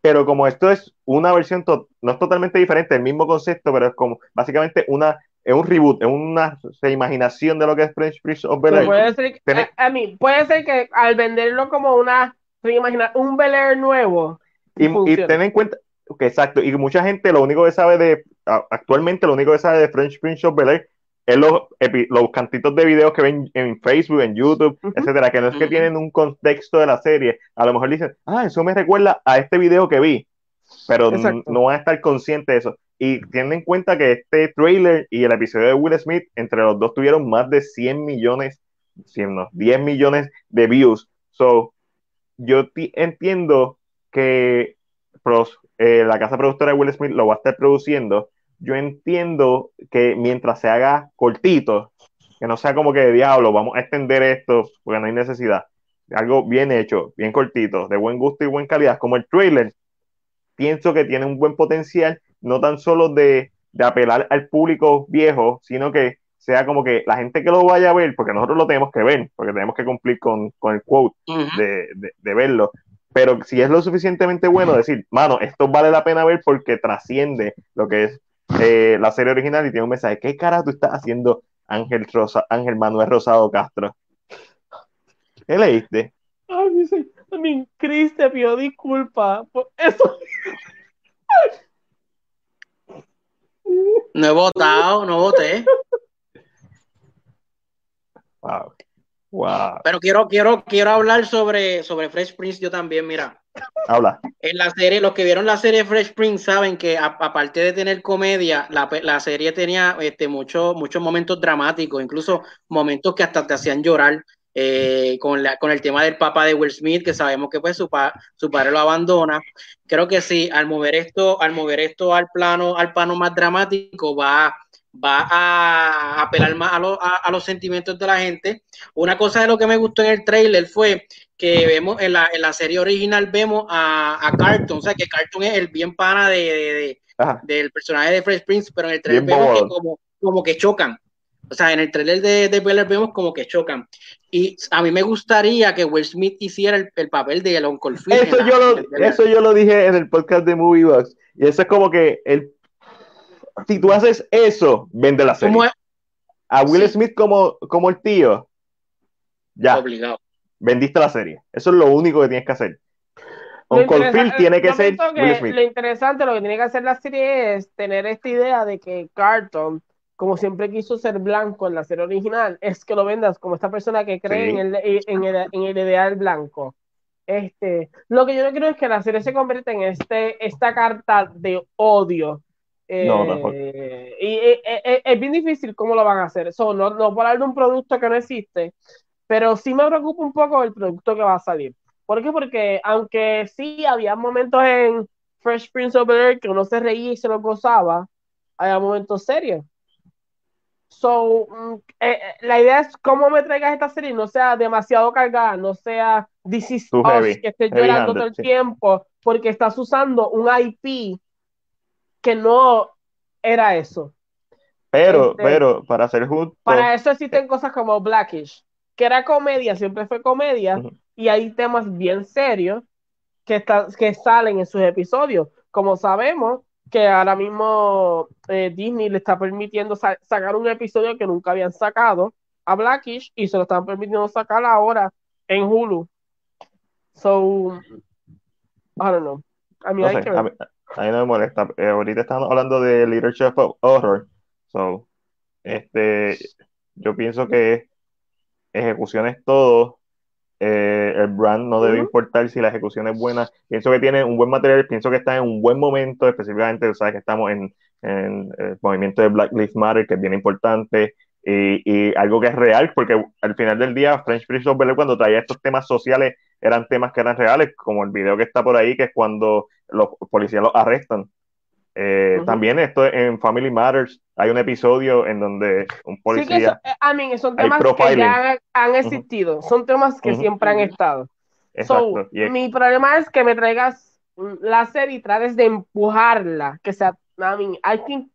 Pero como esto es una versión, no es totalmente diferente, el mismo concepto, pero es como básicamente una, es un reboot, es una reimaginación de lo que es French Prince of Bel Puede ser, que, a, mí, puede ser que al venderlo como una reimaginación, un Bel Air nuevo. Y, y ten en cuenta, exacto, y mucha gente lo único que sabe de actualmente lo único que sabe de French Prince of Bel es los, los cantitos de videos que ven en Facebook, en YouTube, etcétera, que no es que tienen un contexto de la serie. A lo mejor dicen, ah, eso me recuerda a este video que vi, pero no van a estar conscientes de eso. Y tienen en cuenta que este trailer y el episodio de Will Smith, entre los dos tuvieron más de 100 millones, 100, no, 10 millones de views. So, yo entiendo que pros, eh, la casa productora de Will Smith lo va a estar produciendo, yo entiendo que mientras se haga cortito, que no sea como que de diablo, vamos a extender esto porque no hay necesidad. Algo bien hecho, bien cortito, de buen gusto y buena calidad, como el trailer, pienso que tiene un buen potencial, no tan solo de, apelar al público viejo, sino que sea como que la gente que lo vaya a ver, porque nosotros lo tenemos que ver, porque tenemos que cumplir con, el quote de, de, verlo, pero si es lo suficientemente bueno, decir, mano, esto vale la pena ver porque trasciende lo que es eh, la serie original y tiene un mensaje. ¿Qué cara tú estás haciendo, Ángel, Rosa, Ángel Manuel Rosado Castro? ¿Qué leíste? Ay, dice, mi Cris te pidió disculpas por eso. No he votado, no voté. Wow. Wow. Pero quiero, quiero, quiero hablar sobre, sobre Fresh Prince yo también, mira. Habla. En la serie, los que vieron la serie Fresh Prince saben que aparte de tener comedia, la, la serie tenía este, muchos muchos momentos dramáticos, incluso momentos que hasta te hacían llorar. Eh, con, la, con el tema del papá de Will Smith, que sabemos que pues su, su padre lo abandona. Creo que sí, al mover esto, al mover esto al plano, al plano más dramático, va, va a apelar más a, los sentimientos de la gente. Una cosa de lo que me gustó en el trailer fue que vemos en la, en la serie original vemos a, a, Carton, o sea que Carton es el bien pana de, del personaje de Fresh Prince, pero en el trailer vemos que como, como que chocan. O sea, en el trailer de, de vemos como que chocan. Y a mí me gustaría que Will Smith hiciera el, papel de Uncle Phil. Eso, yo lo, eso yo lo dije en el podcast de Movie Box. Y eso es como que el, si tú haces eso, vende la serie. A Will Smith como, como el tío. Ya. Obligado. Vendiste la serie. Eso es lo único que tienes que hacer. Uncle Phil tiene que ser. Will Smith. Lo interesante, lo que tiene que hacer la serie es tener esta idea de que Carton como siempre quiso ser blanco en la serie original, es que lo vendas como esta persona que cree en, el, en, el, en, el, ideal blanco. Este, lo que yo no quiero es que la serie se convierta en este, esta carta de odio. Eh, y eh, eh, es, bien difícil cómo lo van a hacer. So, no, no por hablar de un producto que no existe, pero sí me preocupa un poco el producto que va a salir. ¿Por qué? Porque aunque sí había momentos en Fresh Prince of Bel que uno se reía y se lo gozaba, había momentos serios. So, mm, eh, eh, la idea es cómo me traigas esta serie no sea demasiado cargada, no sea This is que estés llorando todo el tiempo, porque estás usando un IP que no era eso. Pero, este, pero, para ser justo. Para eso existen cosas como Blackish, que era comedia, siempre fue comedia, y hay temas bien serios que, que salen en sus episodios. Como sabemos, que ahora mismo eh, Disney le está permitiendo sacar un episodio que nunca habían sacado a Blackish y se lo están permitiendo sacar ahora en Hulu. So, I don't know. A mí, no, no me molesta. Eh, ahorita estamos hablando de Leadership of Horror. So, este, yo pienso que ejecución es todo eh, el brand no debe importar si la ejecución es buena. Pienso que tiene un buen material, pienso que está en un buen momento, específicamente, sabes que estamos en, el movimiento de Black Lives Matter, que es bien importante, y, algo que es real, porque al final del día, French Prince of cuando traía estos temas sociales, eran temas que eran reales, como el video que está por ahí, que es cuando los policías los arrestan. Eh, también esto en Family Matters hay un episodio en donde un policía. Sí, que son temas que ya han, existido, son temas que siempre han estado. mi problema es que me traigas la serie y trates de empujarla, que sea, I mean, I think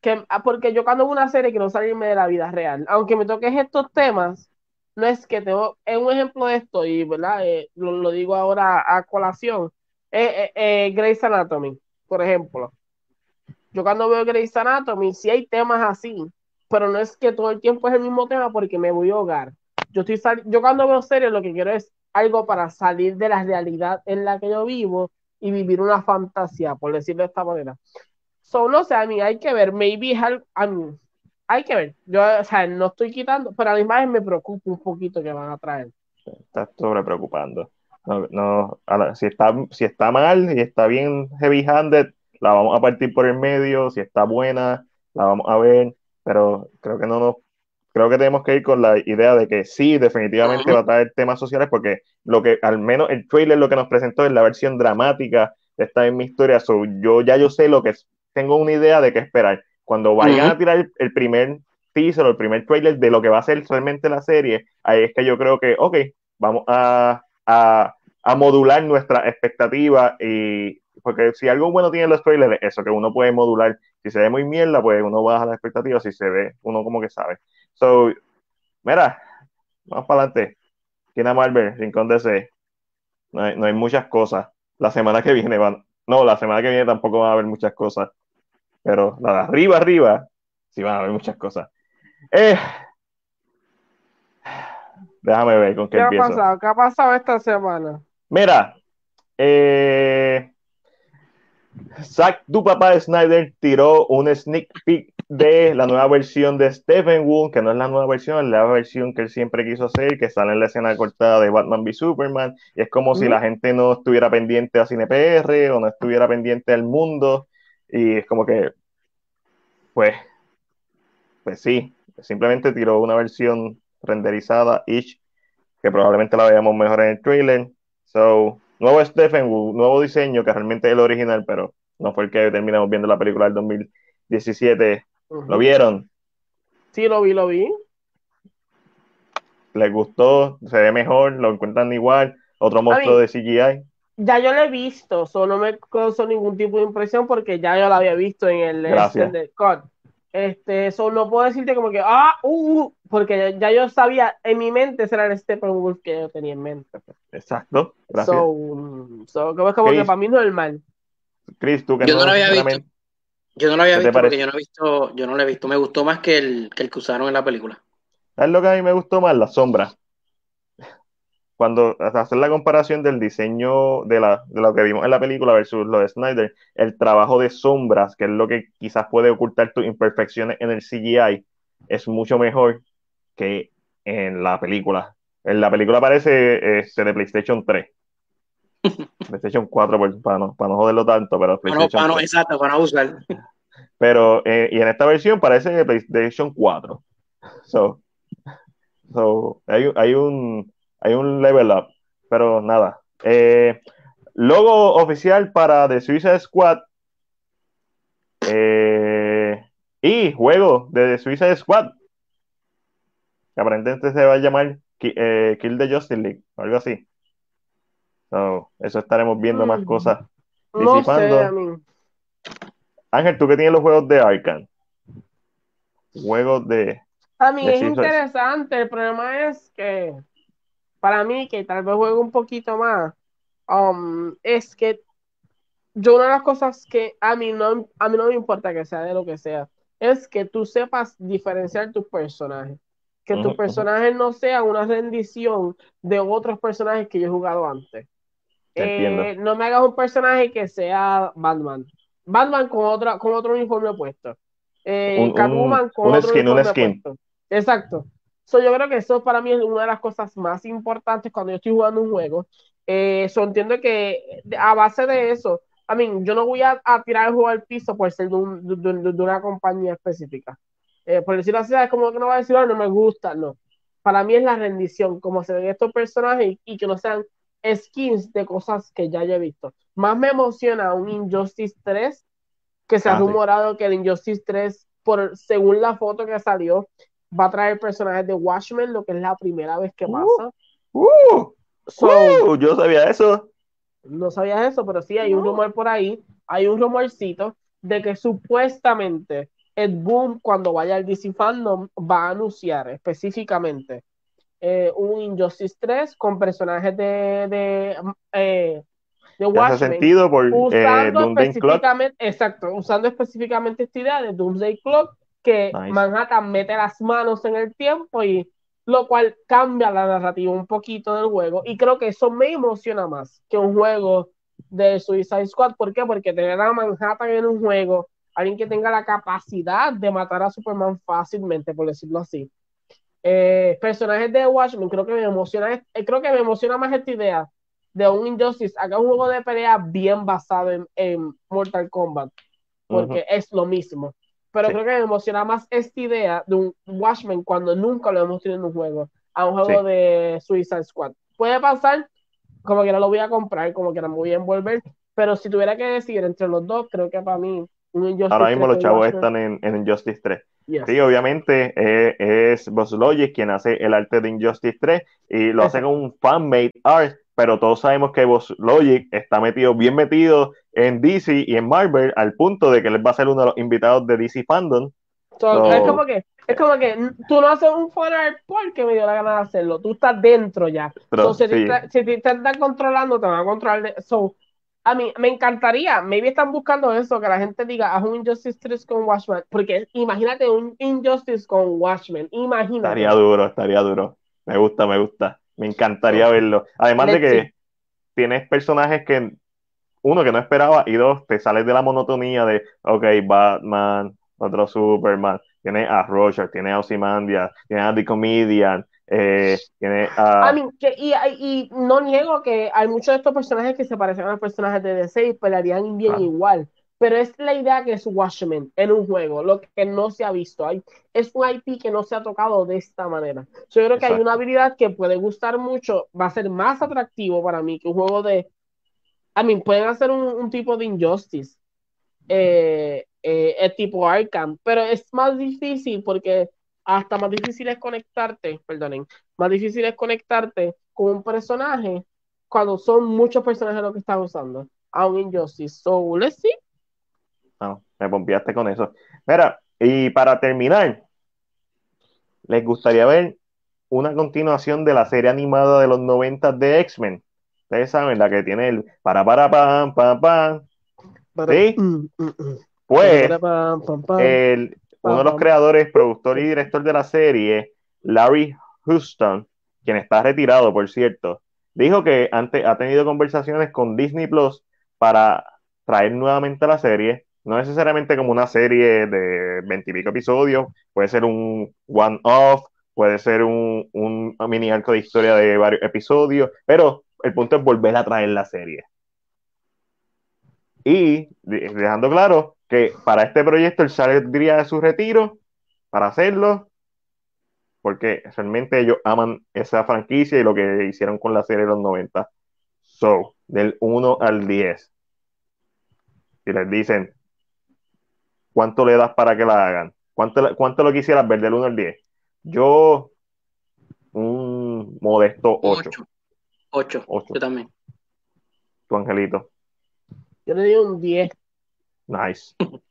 que, ah, porque yo cuando veo una serie quiero salirme de la vida real, aunque me toques estos temas, no es que tengo, es un ejemplo de esto, y ¿verdad? Eh, lo, digo ahora a colación, eh, eh, Grey's Anatomy, por ejemplo yo cuando veo Grey's Anatomy, sí hay temas así, pero no es que todo el tiempo es el mismo tema porque me voy a ahogar. Yo, estoy yo cuando veo series lo que quiero es algo para salir de la realidad en la que yo vivo y vivir una fantasía, por decirlo de esta manera. Solo, o sea, a mí hay que ver, maybe a mí, hay que ver. Yo, o sea, no estoy quitando, pero a la imagen me preocupa un poquito que van a traer. Estás sobre preocupando. No, no, si, está, si está mal y está bien heavy handed, la vamos a partir por el medio, si está buena, la vamos a ver, pero creo que no nos, creo que tenemos que ir con la idea de que sí, definitivamente va a traer temas sociales, porque lo que, al menos el trailer lo que nos presentó es la versión dramática de esta en mi historia, so, yo ya yo sé lo que es, tengo una idea de qué esperar. Cuando vayan a tirar el, primer teaser o el primer trailer de lo que va a ser realmente la serie, ahí es que yo creo que, ok, vamos a, a, a modular nuestra expectativa y porque si algo bueno tiene los trailers, eso que uno puede modular. Si se ve muy mierda, pues uno baja la expectativa. Si se ve, uno como que sabe. So, mira, vamos para adelante. Tiene Marvel, Rincón DC. No hay, no hay muchas cosas. La semana que viene van. No, la semana que viene tampoco van a haber muchas cosas. Pero la de arriba, arriba, sí van a haber muchas cosas. Eh, déjame ver con qué, ¿Qué empiezo. Ha pasado? ¿Qué ha pasado esta semana? Mira, eh, Zack, tu papá Snyder tiró un sneak peek de la nueva versión de Stephen Wu, que no es la nueva versión, es la versión que él siempre quiso hacer, que sale en la escena cortada de Batman v Superman. Y es como si la gente no estuviera pendiente a CinePR o no estuviera pendiente al mundo. Y es como que, pues, pues sí, simplemente tiró una versión renderizada, each, que probablemente la veamos mejor en el trailer. So, nuevo Stephen Wu, nuevo diseño, que realmente es el original, pero no fue el que terminamos viendo la película del 2017. ¿Lo vieron? Sí, lo vi, lo vi. ¿Les gustó? ¿Se ve mejor? ¿Lo encuentran igual? ¿Otro monstruo de CGI? Ya yo lo he visto, solo no me causó ningún tipo de impresión porque ya yo lo había visto en el, Gracias. Este, eso no puedo decirte como que, ah, uh, uh porque ya, yo sabía, en mi mente ese era el Steppenwolf que yo tenía en mente. Exacto, gracias. So, como, como que para mí no es mal. Chris, tú que yo no, lo había visto. Yo no lo había visto porque yo no he visto, yo no lo he visto. Me gustó más que el que, el que usaron en la película. Es lo que a mí me gustó más? La sombra cuando hacer la comparación del diseño de, la, de lo que vimos en la película versus lo de Snyder, el trabajo de sombras, que es lo que quizás puede ocultar tus imperfecciones en el CGI, es mucho mejor que en la película. En la película parece este, de PlayStation 3. PlayStation 4, pues, para, no, para no joderlo tanto, pero PlayStation no, exacto, para no usar. Pero, eh, y en esta versión parece de PlayStation 4. So, so hay, hay un hay un level up, pero nada. Eh, logo oficial para The Suicide Squad. Eh, y juego de The Suicide Squad. Que aparentemente se va a llamar eh, Kill the Justice League, o algo así. eso estaremos viendo más mm. cosas. No sé, Ángel, tú que tienes los juegos de Arkham. Juegos de. A mí es interesante. El problema es que para mí, que tal vez juegue un poquito más, um, es que yo una de las cosas que a mí, no, a mí no me importa que sea de lo que sea, es que tú sepas diferenciar tus personajes. Que tu personaje no sea una rendición de otros personajes que yo he jugado antes. Eh, no me hagas un personaje que sea Batman. Batman con, otra, con otro uniforme puesto. Eh, Catwoman con otro uniforme puesto. Exacto. So, yo creo que eso para mí es una de las cosas más importantes cuando yo estoy jugando un juego. Eh, entiendo que a base de eso, a mí, yo no voy a, tirar el juego al piso por ser de, una compañía específica. Eh, por decirlo así, es como que no va a decir, no me gusta, no. Para mí es la rendición, como se ven estos personajes y, que no sean skins de cosas que ya he visto. Más me emociona un Injustice 3, que se ha ah, rumorado que el Injustice 3, por, según la foto que salió, va a traer personajes de Watchmen, lo que es la primera vez que pasa. Uh, uh, uh yo sabía eso. No sabías eso, pero sí hay un rumor por ahí, hay un rumorcito de que supuestamente Ed Boom cuando vaya al DC Fandom va a anunciar específicamente eh, un Injustice 3 con personajes de, de, eh, de Watchmen. sentido por eh, usando específicamente, exacto, usando específicamente esta idea de Doomsday Clock que Manhattan mete las manos en el tiempo y lo cual cambia la narrativa un poquito del juego y creo que eso me emociona más que un juego de Suicide Squad. ¿Por qué? Porque tener a Manhattan en un juego, alguien que tenga la capacidad de matar a Superman fácilmente, por decirlo así. Eh, personajes de Watchmen, creo que me emociona, eh, creo que me emociona más esta idea de un Injustice, acá un juego de pelea bien basado en, Mortal Kombat, porque es lo mismo pero creo que me emociona más esta idea de un Watchmen cuando nunca lo hemos tenido en un juego, a un juego de Suicide Squad. Puede pasar, como que no lo voy a comprar, como que no me voy a envolver, pero si tuviera que decidir entre los dos, creo que para mí un Injustice Ahora mismo los chavos están en, en, Injustice 3. Sí, obviamente eh, es Boss Logic quien hace el arte de Injustice 3 y lo hace con un fan-made art, pero todos sabemos que Boss Logic está metido, bien metido en DC y en Marvel al punto de que él va a ser uno de los invitados de DC Fandom. Es como que es como que tú no haces un fanart porque me dio la gana de hacerlo, tú estás dentro ya. si, te, están controlando, te van a controlar. So, a mí me encantaría, maybe están buscando eso, que la gente diga, haz un Injustice 3 con Watchmen, porque imagínate un Injustice con Watchmen, imagínate. Estaría duro, estaría duro. Me gusta, me gusta. Me encantaría verlo. Además de que tienes personajes que uno, que no esperaba, y dos, te sales de la monotonía de, ok, Batman, otro Superman. Tiene a Roger, tiene a Ozymandias, tiene a The Comedian, eh, tiene a... y, y, no niego que hay muchos de estos personajes que se parecen a los personajes de DC y pelearían bien ah. igual. Pero es la idea que es Watchmen en un juego, lo que no se ha visto. Hay, es un IP que no se ha tocado de esta manera. yo creo que hay una habilidad que puede gustar mucho, va a ser más atractivo para mí que un juego de. I mean, pueden hacer un, tipo de Injustice, eh, eh, tipo Arkham, pero es más difícil porque hasta más difícil es conectarte, perdonen, más difícil es conectarte con un personaje cuando son muchos personajes los que están usando a un Injustice. So, let's see. No, me pompeaste con eso. Mira, y para terminar, ¿les gustaría ver una continuación de la serie animada de los 90 de X-Men? Ustedes saben, la que tiene el para para pam pam pam. ¿Sí? Mm, mm, mm. Pues, el, uno de los creadores, productor y director de la serie, Larry Houston, quien está retirado, por cierto, dijo que antes ha tenido conversaciones con Disney Plus para traer nuevamente la serie no necesariamente como una serie de veintipico episodios, puede ser un one-off, puede ser un, mini arco de historia de varios episodios, pero el punto es volver a traer la serie. Y dejando claro que para este proyecto él saldría de su retiro para hacerlo, porque realmente ellos aman esa franquicia y lo que hicieron con la serie de los 90. So, del 1 al 10. Si les dicen, ¿cuánto le das para que la hagan? ¿Cuánto, cuánto lo quisieras ver del 1 al 10? Yo, un modesto 8. 8. 8. Yo también. Tu angelito. Yo le di un 10. Nice.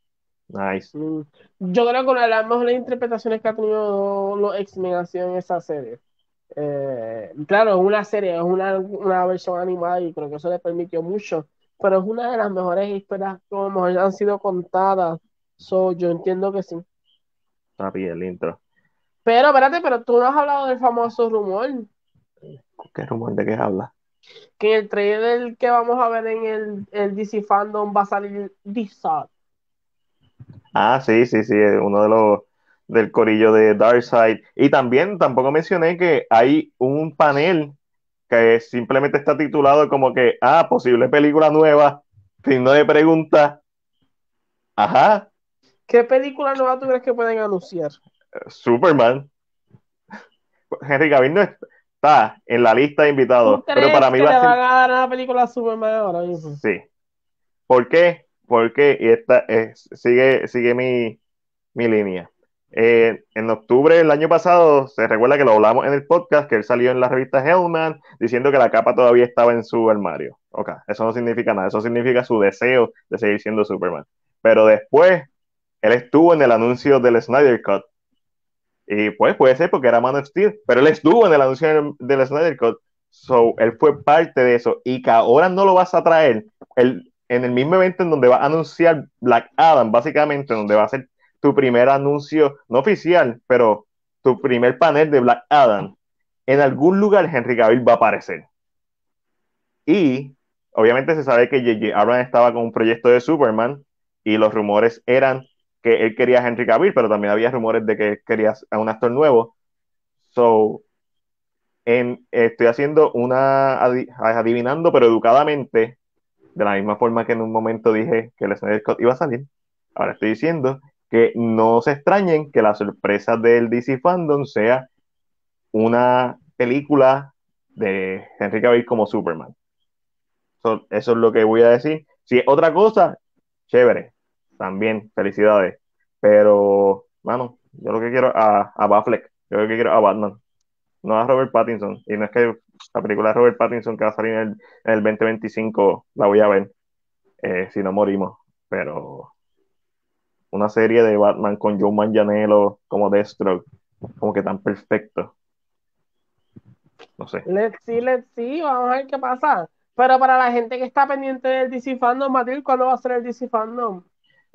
Nice. Mm. Yo creo que una de las mejores interpretaciones que ha tenido los X-Men ha sido en esa serie. Eh, claro, es una serie, es una, una, versión animada y creo que eso le permitió mucho, pero es una de las mejores historias que como han sido contadas So, yo entiendo que sí. Está bien el intro. Pero, espérate, pero tú no has hablado del famoso rumor. ¿Qué rumor de qué habla? Que el trailer que vamos a ver en el, el DC Fandom va a salir Dizard. Ah, sí, sí, sí, uno de los del corillo de Darkseid. Y también, tampoco mencioné que hay un panel que simplemente está titulado como que, ah, posible película nueva, signo de pregunta. Ajá, ¿Qué película nueva tú crees que pueden anunciar? Superman. Henry Cavill no está en la lista de invitados. Pero para mí va a ser. a ganar la película Superman ahora mismo? Sí. ¿Por qué? Porque y esta es, sigue, sigue mi, mi línea. Eh, en octubre del año pasado, se recuerda que lo hablamos en el podcast, que él salió en la revista Hellman diciendo que la capa todavía estaba en su armario. Ok, eso no significa nada, eso significa su deseo de seguir siendo Superman. Pero después él estuvo en el anuncio del Snyder Cut. Y pues puede ser porque era Man of Steel, pero él estuvo en el anuncio del Snyder Cut. So, él fue parte de eso. Y que ahora no lo vas a traer en el mismo evento en donde va a anunciar Black Adam, básicamente, donde va a ser tu primer anuncio, no oficial, pero tu primer panel de Black Adam. En algún lugar Henry Cavill va a aparecer. Y obviamente se sabe que J.J. Abrams estaba con un proyecto de Superman y los rumores eran que él quería a Henry Cavill, pero también había rumores de que quería a un actor nuevo. So, en, estoy haciendo una adivinando, pero educadamente, de la misma forma que en un momento dije que el Snyder Scott iba a salir. Ahora estoy diciendo que no se extrañen que la sorpresa del DC Fandom sea una película de Henry Cavill como Superman. eso es lo que voy a decir. Si es otra cosa, chévere también, felicidades. Pero, bueno, yo lo que quiero a, a yo lo que quiero a Batman, no a Robert Pattinson. Y no es que la película de Robert Pattinson que va a salir en el, 2025 la voy a ver, eh, si no morimos. Pero una serie de Batman con Joe Manganiello como Deathstroke, como que tan perfecto. No sé. Let's see, let's see, vamos a ver qué pasa. Pero para la gente que está pendiente del DC Fandom, Matil, ¿cuándo va a ser el DC Fandom?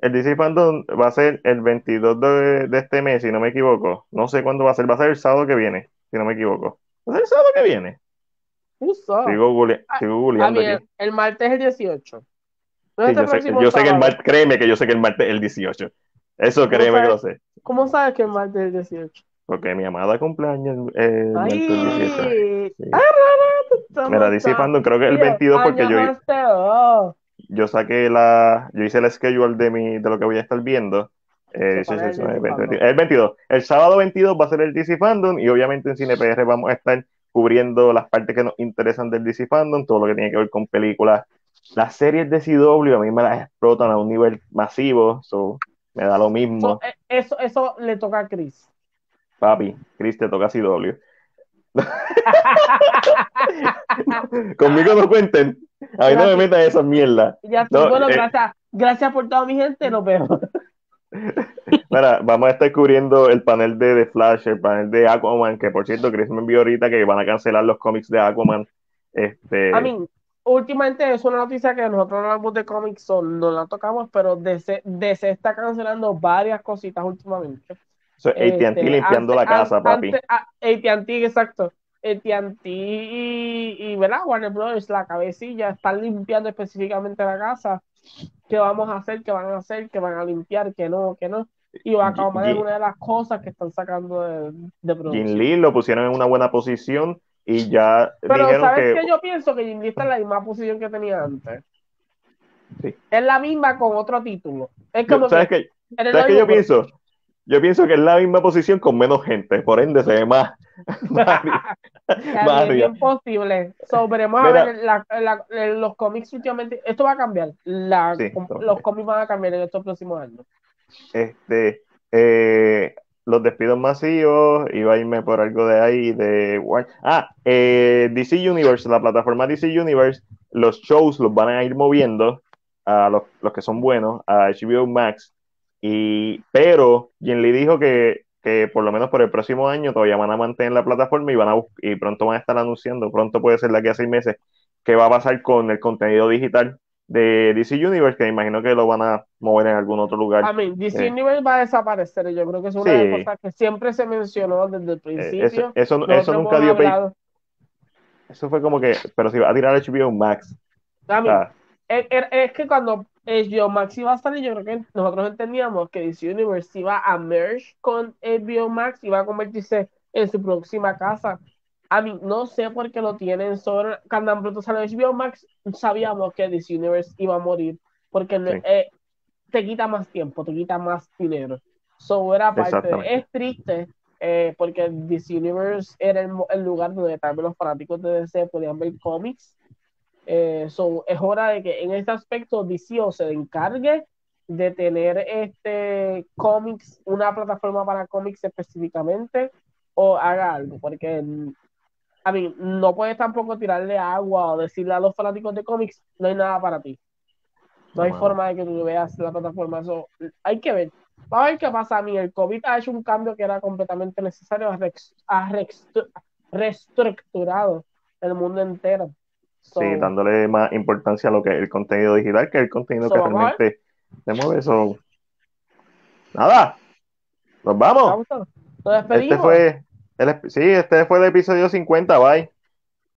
El DC Fandom va a ser el 22 de, este mes, si no me equivoco. No sé cuándo va a ser, va a ser el sábado que viene, si no me equivoco. ¿Va a ser el sábado que viene? Sigo, ah, googleando aquí. El martes es el 18. yo, sé, que el martes, créeme que yo sé que el martes es el 18. Eso créeme que lo sé. ¿Cómo sabes que es martes del 18? Porque mi amada cumpleaños el Ay, martes 18. Sí. ah, Mira, DC Fandom creo que es el 22 porque yo, yo... yo saqué la, yo hice el schedule de mi, de lo que voy a estar viendo. Eh, Sí, para el 16, DC 20, Fandom. el 22. El sábado 22 va a ser el DC Fandom y obviamente en CinePR vamos a estar cubriendo las partes que nos interesan del DC Fandom, todo lo que tiene que ver con películas. Las series de CW a mí me las explotan a un nivel masivo, so, me da lo mismo. So, eh, eso, eso le toca a Chris. Papi, Chris, te toca CW. Conmigo no cuenten. A mí no me metan esas mierdas. Ya No, bueno, eh. gracias, gracias por todo mi gente, nos vemos. Mira, vamos a estar cubriendo el panel de The Flash, el panel de Aquaman, que por cierto, Chris me envió ahorita que van a cancelar los cómics de Aquaman. Este, A mí, últimamente es una noticia que nosotros no hablamos de cómics, no la tocamos, pero DC, DC está cancelando varias cositas últimamente. so, AT&T Este, limpiando antes- la casa, papi. AT&T, exacto. AT&T y, y ¿verdad? Warner Brothers, la cabecilla, están limpiando específicamente la casa. ¿Qué vamos a hacer? ¿Qué van a hacer? ¿Qué van a limpiar? ¿Qué no? ¿Qué no? Y Aquaman es Jim- una de las cosas que están sacando de, de Jim producción. Lee lo pusieron en una buena posición y ya Pero dijeron ¿sabes que qué? Yo pienso que Jim Lee está en la misma posición que tenía antes. Sí. Es la misma con otro título. Es Yo- como ¿sabes que qué? eres ¿Sabes lo qué yo pienso? Yo pienso que es la misma posición con menos gente, por ende se ve más, más, pero más es arriba. bien posible. So, veremos a Mira. ver la- la- los cómics últimamente. Esto va a cambiar. La- Sí, com- todo. los cómics van a cambiar en estos próximos años. Este, eh, los despidos masivos, iba a irme por algo de ahí, de Ah, eh, DC Universe, la plataforma DC Universe, los shows los van a ir moviendo a los, los que son buenos, a HBO Max, y, pero Jim Lee dijo que, que por lo menos por el próximo año todavía van a mantener la plataforma y van a y pronto van a estar anunciando, pronto puede ser de aquí a seis meses, qué va a pasar con el contenido digital de DC Universe, que me imagino que lo van a mover en algún otro lugar. A mí, DC Eh. Universe va a desaparecer. Yo creo que es una de las Sí. cosas que siempre se mencionó desde el Eh, principio. eso, eso, nunca dio pay. Eso fue como que, pero si va a tirar HBO Max. A o mí, sea, es, es- es que cuando HBO Max iba a salir, yo creo que nosotros entendíamos que DC Universe iba a merge con HBO Max, iba a convertirse en su próxima casa. A mí, no sé por qué lo tienen sobre. Cuando tan pronto salió HBO Max, sabíamos que DC Universe iba a morir, porque Sí. eh, te quita más tiempo, te quita más dinero. So, era parte de-. Es triste, eh, porque DC Universe era el, el lugar donde vez los fanáticos de DC podían ver cómics. Eh, so, es hora de que en este aspecto DC o se encargue de tener este cómics, una plataforma para cómics específicamente, o haga algo, porque mm, a mí no puedes tampoco tirarle agua o decirle a los fanáticos de cómics, no hay nada para ti. No hay Wow. forma de que tú veas la plataforma. Eso hay que ver. Vamos a ver qué pasa. A mí el COVID ha hecho un cambio que era completamente necesario, ha, reestructurado el mundo entero. So, sí, dándole más importancia a lo que es el contenido digital, que el contenido So, que realmente se mueve. Eso. Nada. Nos ¿te ha vamos. Este fue. El, sí, este fue el episodio 50. Bye.